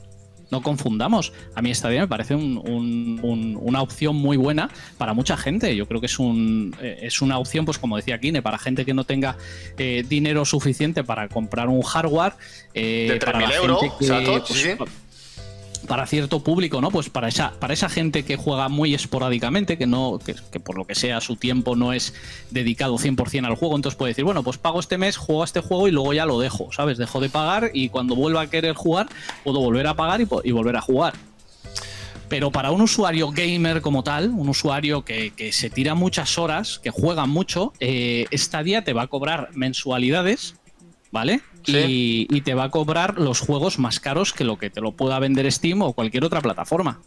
[SPEAKER 2] no confundamos. A mí esta idea me parece una opción muy buena para mucha gente. Yo creo que es, un, eh, es una opción, pues como decía Kine, para gente que no tenga eh, dinero suficiente para comprar un hardware.
[SPEAKER 1] Eh, para euros, pues,
[SPEAKER 2] para cierto público, ¿no? Pues para esa, para esa gente que juega muy esporádicamente, que no, que, por lo que sea su tiempo no es dedicado 100% al juego, entonces puede decir, bueno, pues pago este mes, juego este juego y luego ya lo dejo, ¿sabes? Dejo de pagar y cuando vuelva a querer jugar, puedo volver a pagar y, volver a jugar. Pero para un usuario gamer como tal, un usuario que, se tira muchas horas, que juega mucho, eh, esta día te va a cobrar mensualidades ¿vale? Y, te va a cobrar los juegos más caros que lo que te lo pueda vender Steam o cualquier otra plataforma.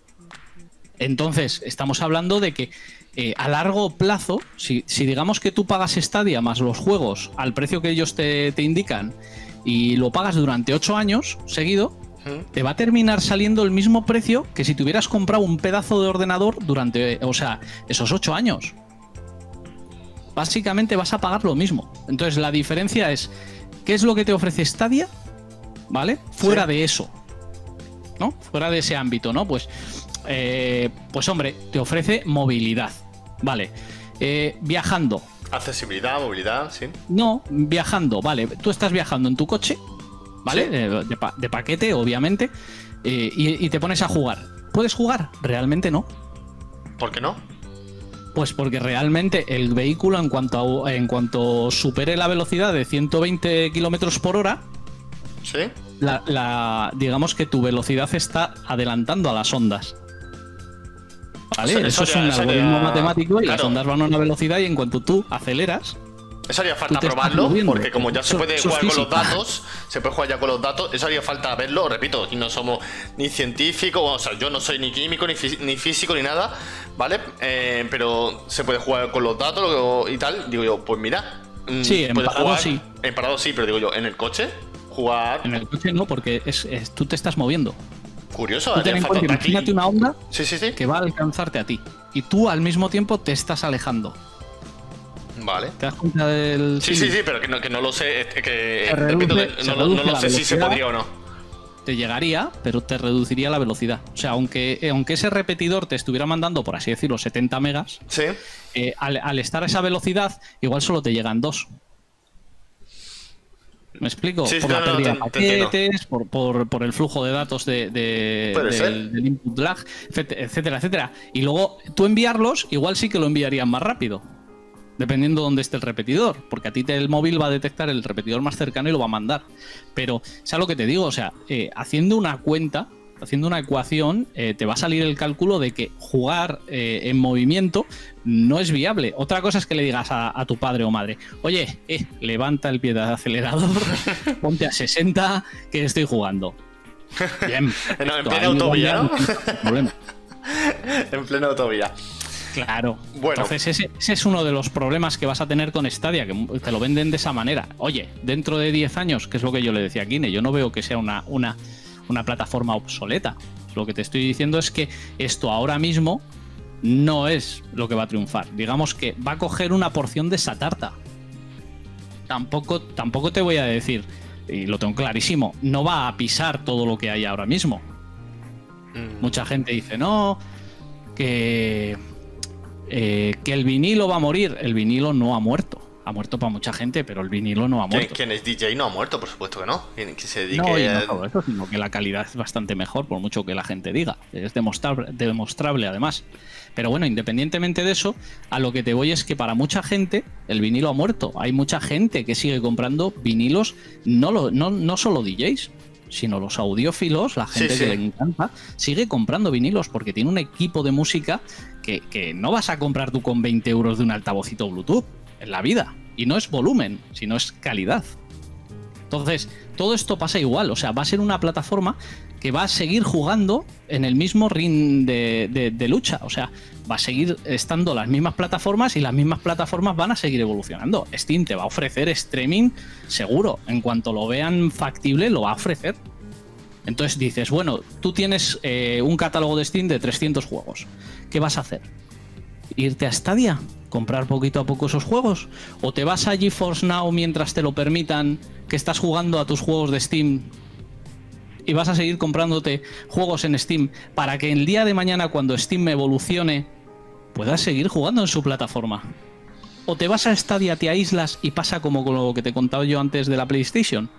[SPEAKER 2] Entonces, estamos hablando de que eh, a largo plazo, si, digamos que tú pagas Stadia más los juegos al precio que ellos te, indican y lo pagas durante 8 años seguido, te va a terminar saliendo el mismo precio que si te hubieras comprado un pedazo de ordenador durante, o sea, esos 8 años. Básicamente vas a pagar lo mismo. Entonces, la diferencia es ¿Qué es lo que te ofrece Stadia? ¿Vale? Fuera de eso. ¿No? Fuera de ese ámbito, ¿no? Pues, eh, pues hombre, te ofrece movilidad. Vale. Eh, viajando.
[SPEAKER 1] Accesibilidad, movilidad, sí.
[SPEAKER 2] No, viajando, vale. Tú estás viajando en tu coche, ¿vale? Eh, de, paquete, obviamente. y te pones a jugar. ¿Puedes jugar? Realmente no.
[SPEAKER 1] ¿Por qué no?
[SPEAKER 2] Pues porque realmente el vehículo, en cuanto, en cuanto supere la velocidad de 120 kilómetros por hora,
[SPEAKER 1] ¿Sí?
[SPEAKER 2] La, digamos que tu velocidad está adelantando a las ondas. ¿Vale? Eso, es un algoritmo matemático y las ondas van a una velocidad y en cuanto tú aceleras,
[SPEAKER 1] eso haría falta probarlo, porque como ya se puede jugar con los datos, se puede jugar ya con los datos, eso haría falta verlo, repito, y no somos ni científicos, o sea, yo no soy ni químico, ni, físico, ni nada, ¿vale? Eh, pero se puede jugar con los datos y tal, digo yo, pues mira.
[SPEAKER 2] Mm, sí, en parado sí.
[SPEAKER 1] En parado sí, pero digo yo, en el coche, jugar...
[SPEAKER 2] En el coche no, porque es, tú te estás moviendo.
[SPEAKER 1] Curioso,
[SPEAKER 2] imagínate una onda
[SPEAKER 1] sí, sí, sí.
[SPEAKER 2] que va a alcanzarte a ti. Y tú al mismo tiempo te estás alejando.
[SPEAKER 1] Vale.
[SPEAKER 2] ¿Te das cuenta del.?
[SPEAKER 1] Sí, sí, sí, pero que no, que no lo sé. Que, repito, no, lo sé si se podría o no.
[SPEAKER 2] Te llegaría, pero te reduciría la velocidad. O sea, aunque, eh, aunque ese repetidor te estuviera mandando, por así decirlo, 70 megas,
[SPEAKER 1] ¿Sí?
[SPEAKER 2] Eh, al, estar a esa velocidad, igual solo te llegan dos. ¿Me explico?
[SPEAKER 1] Sí,
[SPEAKER 2] por la pérdida de paquetes, por, por, por, el flujo de datos de, del, del, input lag, etcétera, etcétera. Y luego tú enviarlos, igual sí que lo enviarían más rápido dependiendo de dónde esté el repetidor, porque a ti el móvil va a detectar el repetidor más cercano y lo va a mandar. Pero, ¿sabes lo que te digo? O sea, eh, haciendo una cuenta, haciendo una ecuación, eh, te va a salir el cálculo de que jugar eh, en movimiento no es viable. Otra cosa es que le digas a, tu padre o madre, oye, levanta el pie del acelerador, (laughs) ponte a 60, que estoy jugando.
[SPEAKER 1] Bien. (laughs) (laughs) en plena autovía, ¿no? en plena autovía.
[SPEAKER 2] Claro. Bueno. Entonces, ese, es uno de los problemas que vas a tener con Stadia, que te lo venden de esa manera. Oye, dentro de 10 años, que es lo que yo le decía a Kine, yo no veo que sea una, una, una plataforma obsoleta. Lo que te estoy diciendo es que esto ahora mismo no es lo que va a triunfar. Digamos que va a coger una porción de esa tarta. Tampoco, tampoco te voy a decir, y lo tengo clarísimo, no va a pisar todo lo que hay ahora mismo. Mm. Mucha gente dice, no, que eh, que el vinilo va a morir. El vinilo no ha muerto. Ha muerto para mucha gente, pero el vinilo no ha muerto.
[SPEAKER 1] ¿Quién es DJ no ha muerto? Por supuesto que no. ¿Quién se
[SPEAKER 2] dedique no, no eso, sino que la calidad es bastante mejor, por mucho que la gente diga. Es demostrable, demostrable además. Pero bueno, independientemente de eso, a lo que te voy es que para mucha gente el vinilo ha muerto. Hay mucha gente que sigue comprando vinilos, no, lo, no, no solo DJs, sino los audiófilos, la gente que le encanta, sigue comprando vinilos porque tiene un equipo de música que, no vas a comprar tú con 20 euros de un altavocito Bluetooth en la vida. Y no es volumen, sino es calidad. Entonces, todo esto pasa igual. O sea, va a ser una plataforma que va a seguir jugando en el mismo ring de, lucha. O sea, va a seguir estando las mismas plataformas y las mismas plataformas van a seguir evolucionando. Steam te va a ofrecer streaming seguro. En cuanto lo vean factible, lo va a ofrecer. Entonces dices, bueno, tú tienes eh, un catálogo de Steam de 300 juegos. ¿Qué vas a hacer? ¿Irte a Stadia? ¿Comprar poquito a poco esos juegos? ¿O te vas a GeForce Now mientras te lo permitan que estás jugando a tus juegos de Steam y vas a seguir comprándote juegos en Steam para que el día de mañana cuando Steam evolucione puedas seguir jugando en su plataforma? ¿O te vas a Stadia, te aíslas y pasa como con lo que te contaba yo antes de la PlayStation?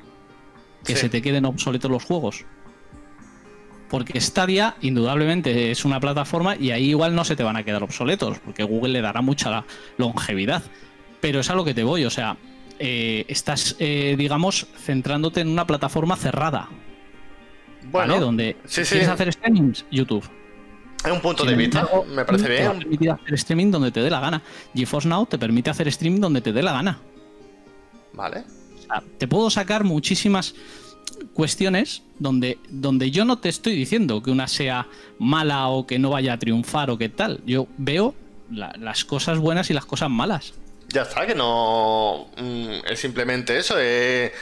[SPEAKER 2] Que se te queden obsoletos los juegos. Porque Stadia, indudablemente, es una plataforma y ahí igual no se te van a quedar obsoletos, porque Google le dará mucha longevidad. Pero es a lo que te voy, o sea, eh, estás, eh, digamos, centrándote en una plataforma cerrada. Bueno, donde quieres hacer streamings, YouTube.
[SPEAKER 1] Hay un punto de vista, me parece bien.
[SPEAKER 2] Te permite hacer streaming donde te dé la gana. GeForce Now te permite hacer streaming donde te dé la gana.
[SPEAKER 1] Vale.
[SPEAKER 2] te puedo sacar muchísimas cuestiones donde, donde yo no te estoy diciendo que una sea mala o que no vaya a triunfar o qué tal. Yo veo las cosas buenas y las cosas malas.
[SPEAKER 1] Ya está, que no mm, es simplemente eso. Eh,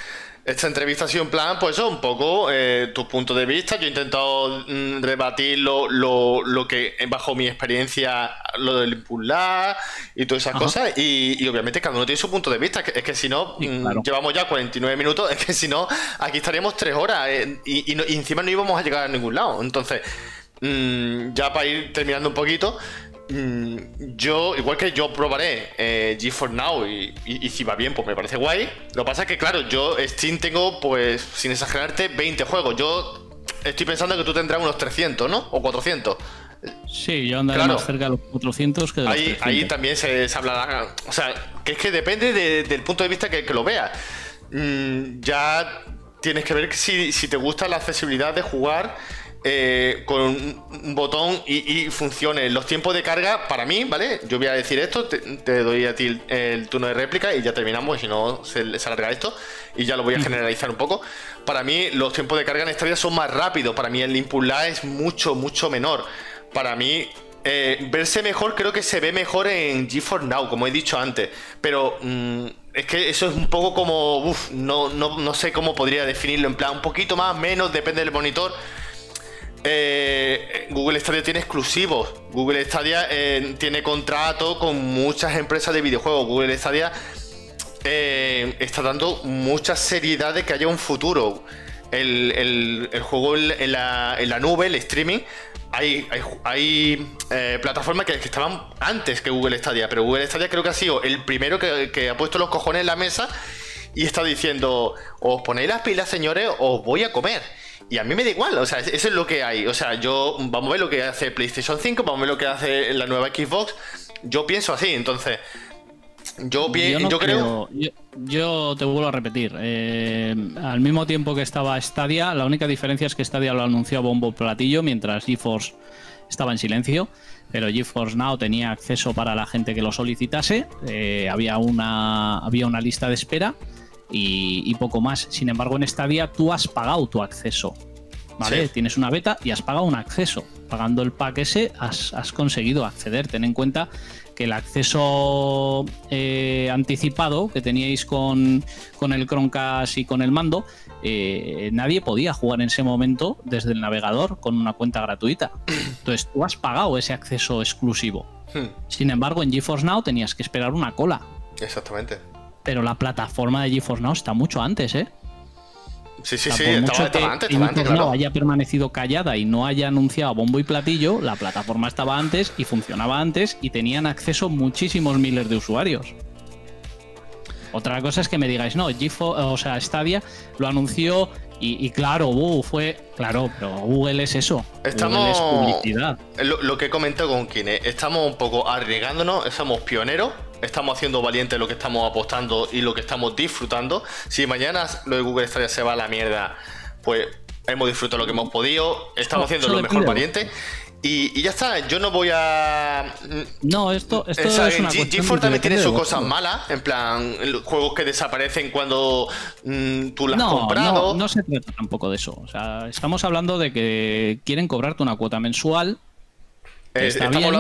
[SPEAKER 1] esta entrevista ha sido en plan, pues eso, un poco eh, tu punto de vista. Yo he intentado mm, rebatir lo, lo, que, bajo mi experiencia, lo del impulsar y todas esas cosas. Y, obviamente cada uno tiene su punto de vista. Es que, si no, mm, llevamos ya 49 minutos, (laughs) es que si no, aquí estaríamos tres horas eh, y, y, encima no íbamos a llegar a ningún lado. Entonces, mm, ya para ir terminando un poquito, yo, igual que yo probaré eh, G4 Now y, si va bien, pues me parece guay. Lo que pasa es que, claro, yo Steam tengo, pues, sin exagerarte, 20 juegos. Yo estoy pensando que tú tendrás unos 300, ¿no? O 400.
[SPEAKER 2] Sí, yo andaré más cerca de los 400 que de
[SPEAKER 1] ahí,
[SPEAKER 2] los
[SPEAKER 1] Ahí también se, hablará. O sea, que es que depende del punto de vista que, lo veas. Mm, ya tienes que ver si, si te gusta la accesibilidad de jugar eh, con un botón y, funcione. Los tiempos de carga, para mí, ¿vale? Yo voy a decir esto, te, doy a ti el, turno de réplica y ya terminamos, y si no, se, se, alarga esto y ya lo voy a generalizar un poco. Para mí, los tiempos de carga en esta vida son más rápidos. Para mí, el input lag es mucho, mucho menor. Para mí, eh, verse mejor, creo que se ve mejor en GeForce Now, como he dicho antes. Pero mm, es que eso es un poco como. Uf, no, no, no sé cómo podría definirlo. En plan, un poquito más, menos, depende del monitor. Eh, Google Stadia tiene exclusivos. Google Stadia eh, tiene contrato con muchas empresas de videojuegos. Google Stadia eh, está dando mucha seriedad de que haya un futuro. El, juego en la, nube, el streaming, hay, plataformas que, estaban antes que Google Stadia, pero Google Stadia creo que ha sido el primero que ha puesto los cojones en la mesa y está diciendo, os ponéis las pilas señores, os voy a comer. Y a mí me da igual, o sea, eso es lo que hay. O sea, yo, vamos a ver lo que hace PlayStation 5, vamos a ver lo que hace la nueva Xbox. Yo pienso así, entonces. Yo, yo, creo.
[SPEAKER 2] Yo, te vuelvo a repetir. Eh, al mismo tiempo que estaba Stadia, la única diferencia es que Stadia lo anunció a bombo platillo, mientras GeForce estaba en silencio. Pero GeForce Now tenía acceso para la gente que lo solicitase. Eh, había, una, había una lista de espera y, poco más. Sin embargo, en Stadia tú has pagado tu acceso. ¿Vale? Tienes una beta y has pagado un acceso. Pagando el pack ese has, conseguido acceder. Ten en cuenta que el acceso eh, anticipado que teníais con, el Chromecast y con el mando, eh, nadie podía jugar en ese momento desde el navegador con una cuenta gratuita. (clears throat) Entonces tú has pagado ese acceso exclusivo. Hmm. Sin embargo, en GeForce Now tenías que esperar una cola.
[SPEAKER 1] Exactamente
[SPEAKER 2] pero la plataforma de GeForce Now está mucho antes, ¿eh?
[SPEAKER 1] Sí, sí, sí, estaba, antes, estaba antes, claro.
[SPEAKER 2] haya permanecido callada y no haya anunciado bombo y platillo, la plataforma estaba antes y funcionaba antes y tenían acceso muchísimos miles de usuarios. Otra cosa es que me digáis, no, GeForce, o sea, Stadia lo anunció y, claro, uh, fue. Claro, pero Google es eso.
[SPEAKER 1] Estamos.
[SPEAKER 2] Google es publicidad.
[SPEAKER 1] Lo, lo que comentado con Kine, estamos un poco arriesgándonos, somos pioneros estamos haciendo valiente lo que estamos apostando y lo que estamos disfrutando. Si mañana lo de Google Stadia se va a la mierda, pues hemos disfrutado lo que hemos podido, estamos haciendo lo mejor valiente. Y, ya está, yo no voy a.
[SPEAKER 2] No, esto, esto es una
[SPEAKER 1] GeForce también tiene sus cosas malas, en plan, juegos que desaparecen cuando mm, tú las has comprado.
[SPEAKER 2] No, no se trata tampoco de eso. O sea, estamos hablando de que quieren cobrarte una cuota mensual
[SPEAKER 1] está bien,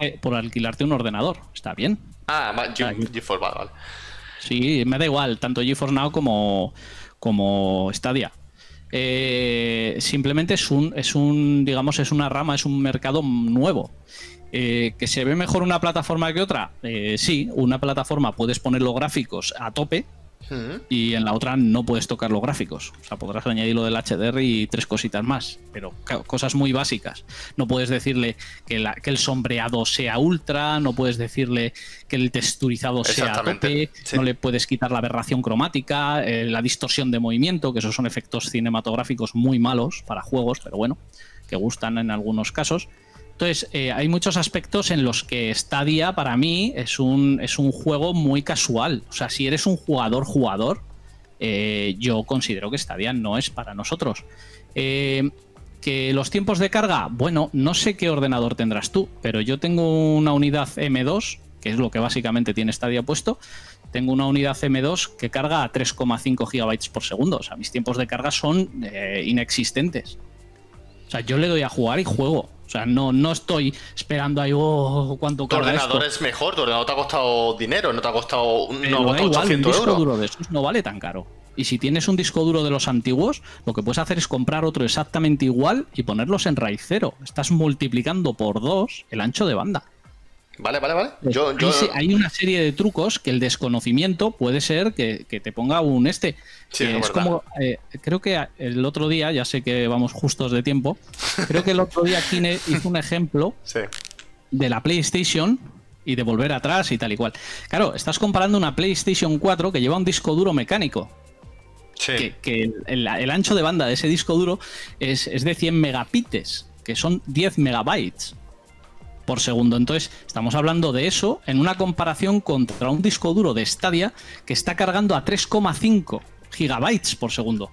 [SPEAKER 1] de
[SPEAKER 2] por, alquilarte, un ordenador. Está bien.
[SPEAKER 1] Ah, GeForce, vale,
[SPEAKER 2] Sí, me da igual, tanto GeForce Now como, como Stadia. Eh, simplemente es un, es un, digamos, es una rama, es un mercado nuevo. Eh, ¿Que se ve mejor una plataforma que otra? sí, una plataforma puedes poner los gráficos a tope, y en la otra no puedes tocar los gráficos. O sea, podrás añadir lo del HDR y tres cositas más, pero cosas muy básicas. No puedes decirle que, el sombreado sea ultra, no puedes decirle que el texturizado sea tope, no le puedes quitar la aberración cromática, eh, la distorsión de movimiento, que esos son efectos cinematográficos muy malos para juegos, pero bueno, que gustan en algunos casos. Entonces, eh, hay muchos aspectos en los que Stadia para mí es un, es un juego muy casual. O sea, si eres un jugador jugador, eh, yo considero que Stadia no es para nosotros. Eh, que los tiempos de carga, bueno, no sé qué ordenador tendrás tú, pero yo tengo una unidad M2, que es lo que básicamente tiene Stadia puesto. Tengo una unidad M2 que carga a 3,5 GB por segundo. O sea, mis tiempos de carga son inexistentes. O sea, yo le doy a jugar y juego. O sea, no, no estoy esperando ahí, oh, cuánto
[SPEAKER 1] Tu ordenador es mejor, tu ordenador te ha costado dinero, no te ha costado, no
[SPEAKER 2] igual, un disco duro de esos no vale tan caro. Y si tienes un disco duro de los antiguos, lo que puedes hacer es comprar otro exactamente igual y ponerlos en raíz cero. Estás multiplicando por dos el ancho de banda.
[SPEAKER 1] Vale, vale, vale.
[SPEAKER 2] Hay, una serie de trucos que el desconocimiento puede ser que, te ponga un este. es como, eh, creo que el otro día, ya sé que vamos justos de tiempo, (laughs) creo que el otro día Kine hizo un ejemplo de la PlayStation y de volver atrás y tal y cual. Claro, estás comparando una PlayStation 4 que lleva un disco duro mecánico. Sí. Que, el, ancho de banda de ese disco duro es, es de 100 megapites, que son 10 megabytes por segundo. Entonces, estamos hablando de eso en una comparación contra un disco duro de Stadia que está cargando a 3,5 gigabytes por segundo.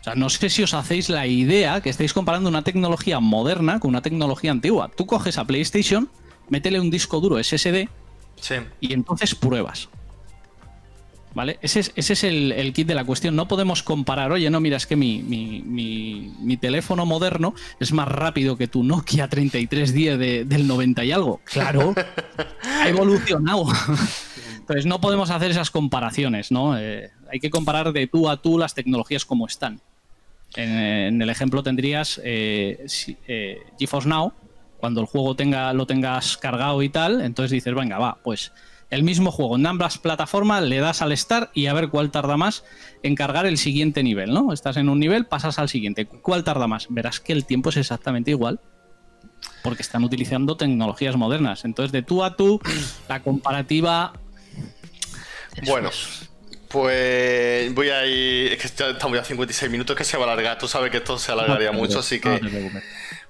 [SPEAKER 2] O sea, no sé si os hacéis la idea que estáis comparando una tecnología moderna con una tecnología antigua. Tú coges a PlayStation, métele un disco duro SSD y entonces pruebas. ¿Vale? Ese es, el, kit de la cuestión. No podemos comparar, oye, no, mira, es que mi, mi, teléfono moderno es más rápido que tu Nokia 3310 de, del 90 y algo. Claro, (laughs) ha evolucionado. Entonces no podemos hacer esas comparaciones, ¿no? Eh, hay que comparar de tú a tú las tecnologías como están. En, el ejemplo tendrías eh, eh, GeForce Now, cuando el juego tenga, lo tengas cargado y tal, entonces dices, venga, va, pues el mismo juego en ambas plataformas, le das al start y a ver cuál tarda más en cargar el siguiente nivel, ¿no? Estás en un nivel, pasas al siguiente. ¿Cuál tarda más? Verás que el tiempo es exactamente igual. Porque están utilizando tecnologías modernas. Entonces, de tú a tú, la comparativa.
[SPEAKER 1] Bueno, pues voy a ir. Es que estamos ya a 56 minutos que se va a alargar. Tú sabes que esto se alargaría mucho, así que.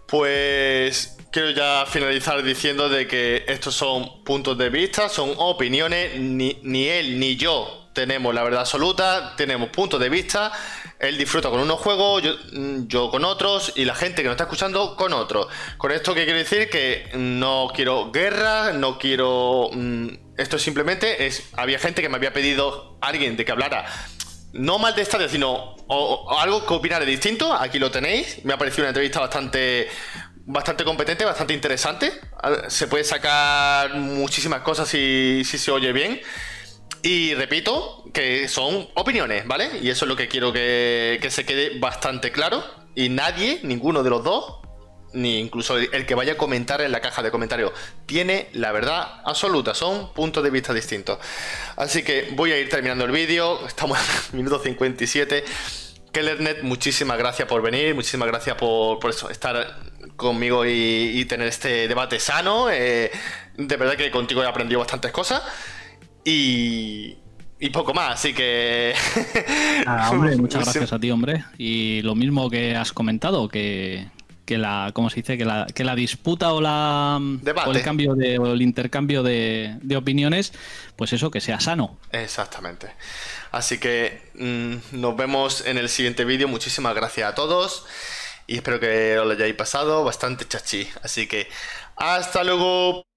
[SPEAKER 1] Pues quiero ya finalizar diciendo de que estos son puntos de vista, son opiniones, ni, él ni yo tenemos la verdad absoluta, tenemos puntos de vista, él disfruta con unos juegos, yo, con otros y la gente que nos está escuchando con otros. Con esto que quiero decir que no quiero guerra, no quiero... Mm, esto simplemente es... Había gente que me había pedido alguien de que hablara no mal de estadio, sino algo que opinara distinto. Aquí lo tenéis. Me ha parecido una entrevista bastante, bastante competente, bastante interesante. Se puede sacar muchísimas cosas si, se oye bien. Y repito que son opiniones, ¿vale? Y eso es lo que quiero que, se quede bastante claro. Y nadie, ninguno de los dos, ni incluso el que vaya a comentar en la caja de comentarios, tiene la verdad absoluta, son puntos de vista distintos. Así que voy a ir terminando el vídeo, estamos en minuto 57. Kellernet, muchísimas gracias por venir, muchísimas gracias por, estar conmigo y, tener este debate sano. Eh, de verdad que contigo he aprendido bastantes cosas y, y poco más, así que. (laughs)
[SPEAKER 2] hombre, muchas (laughs) gracias a ti, hombre. Y lo mismo que has comentado, que, que la, ¿cómo se dice? Que la, que la disputa o la el cambio de, el intercambio de, opiniones, pues eso, que sea sano.
[SPEAKER 1] Exactamente. Así que mm, nos vemos en el siguiente vídeo. Muchísimas gracias a todos. Y espero que os lo hayáis pasado bastante chachi. Así que hasta luego.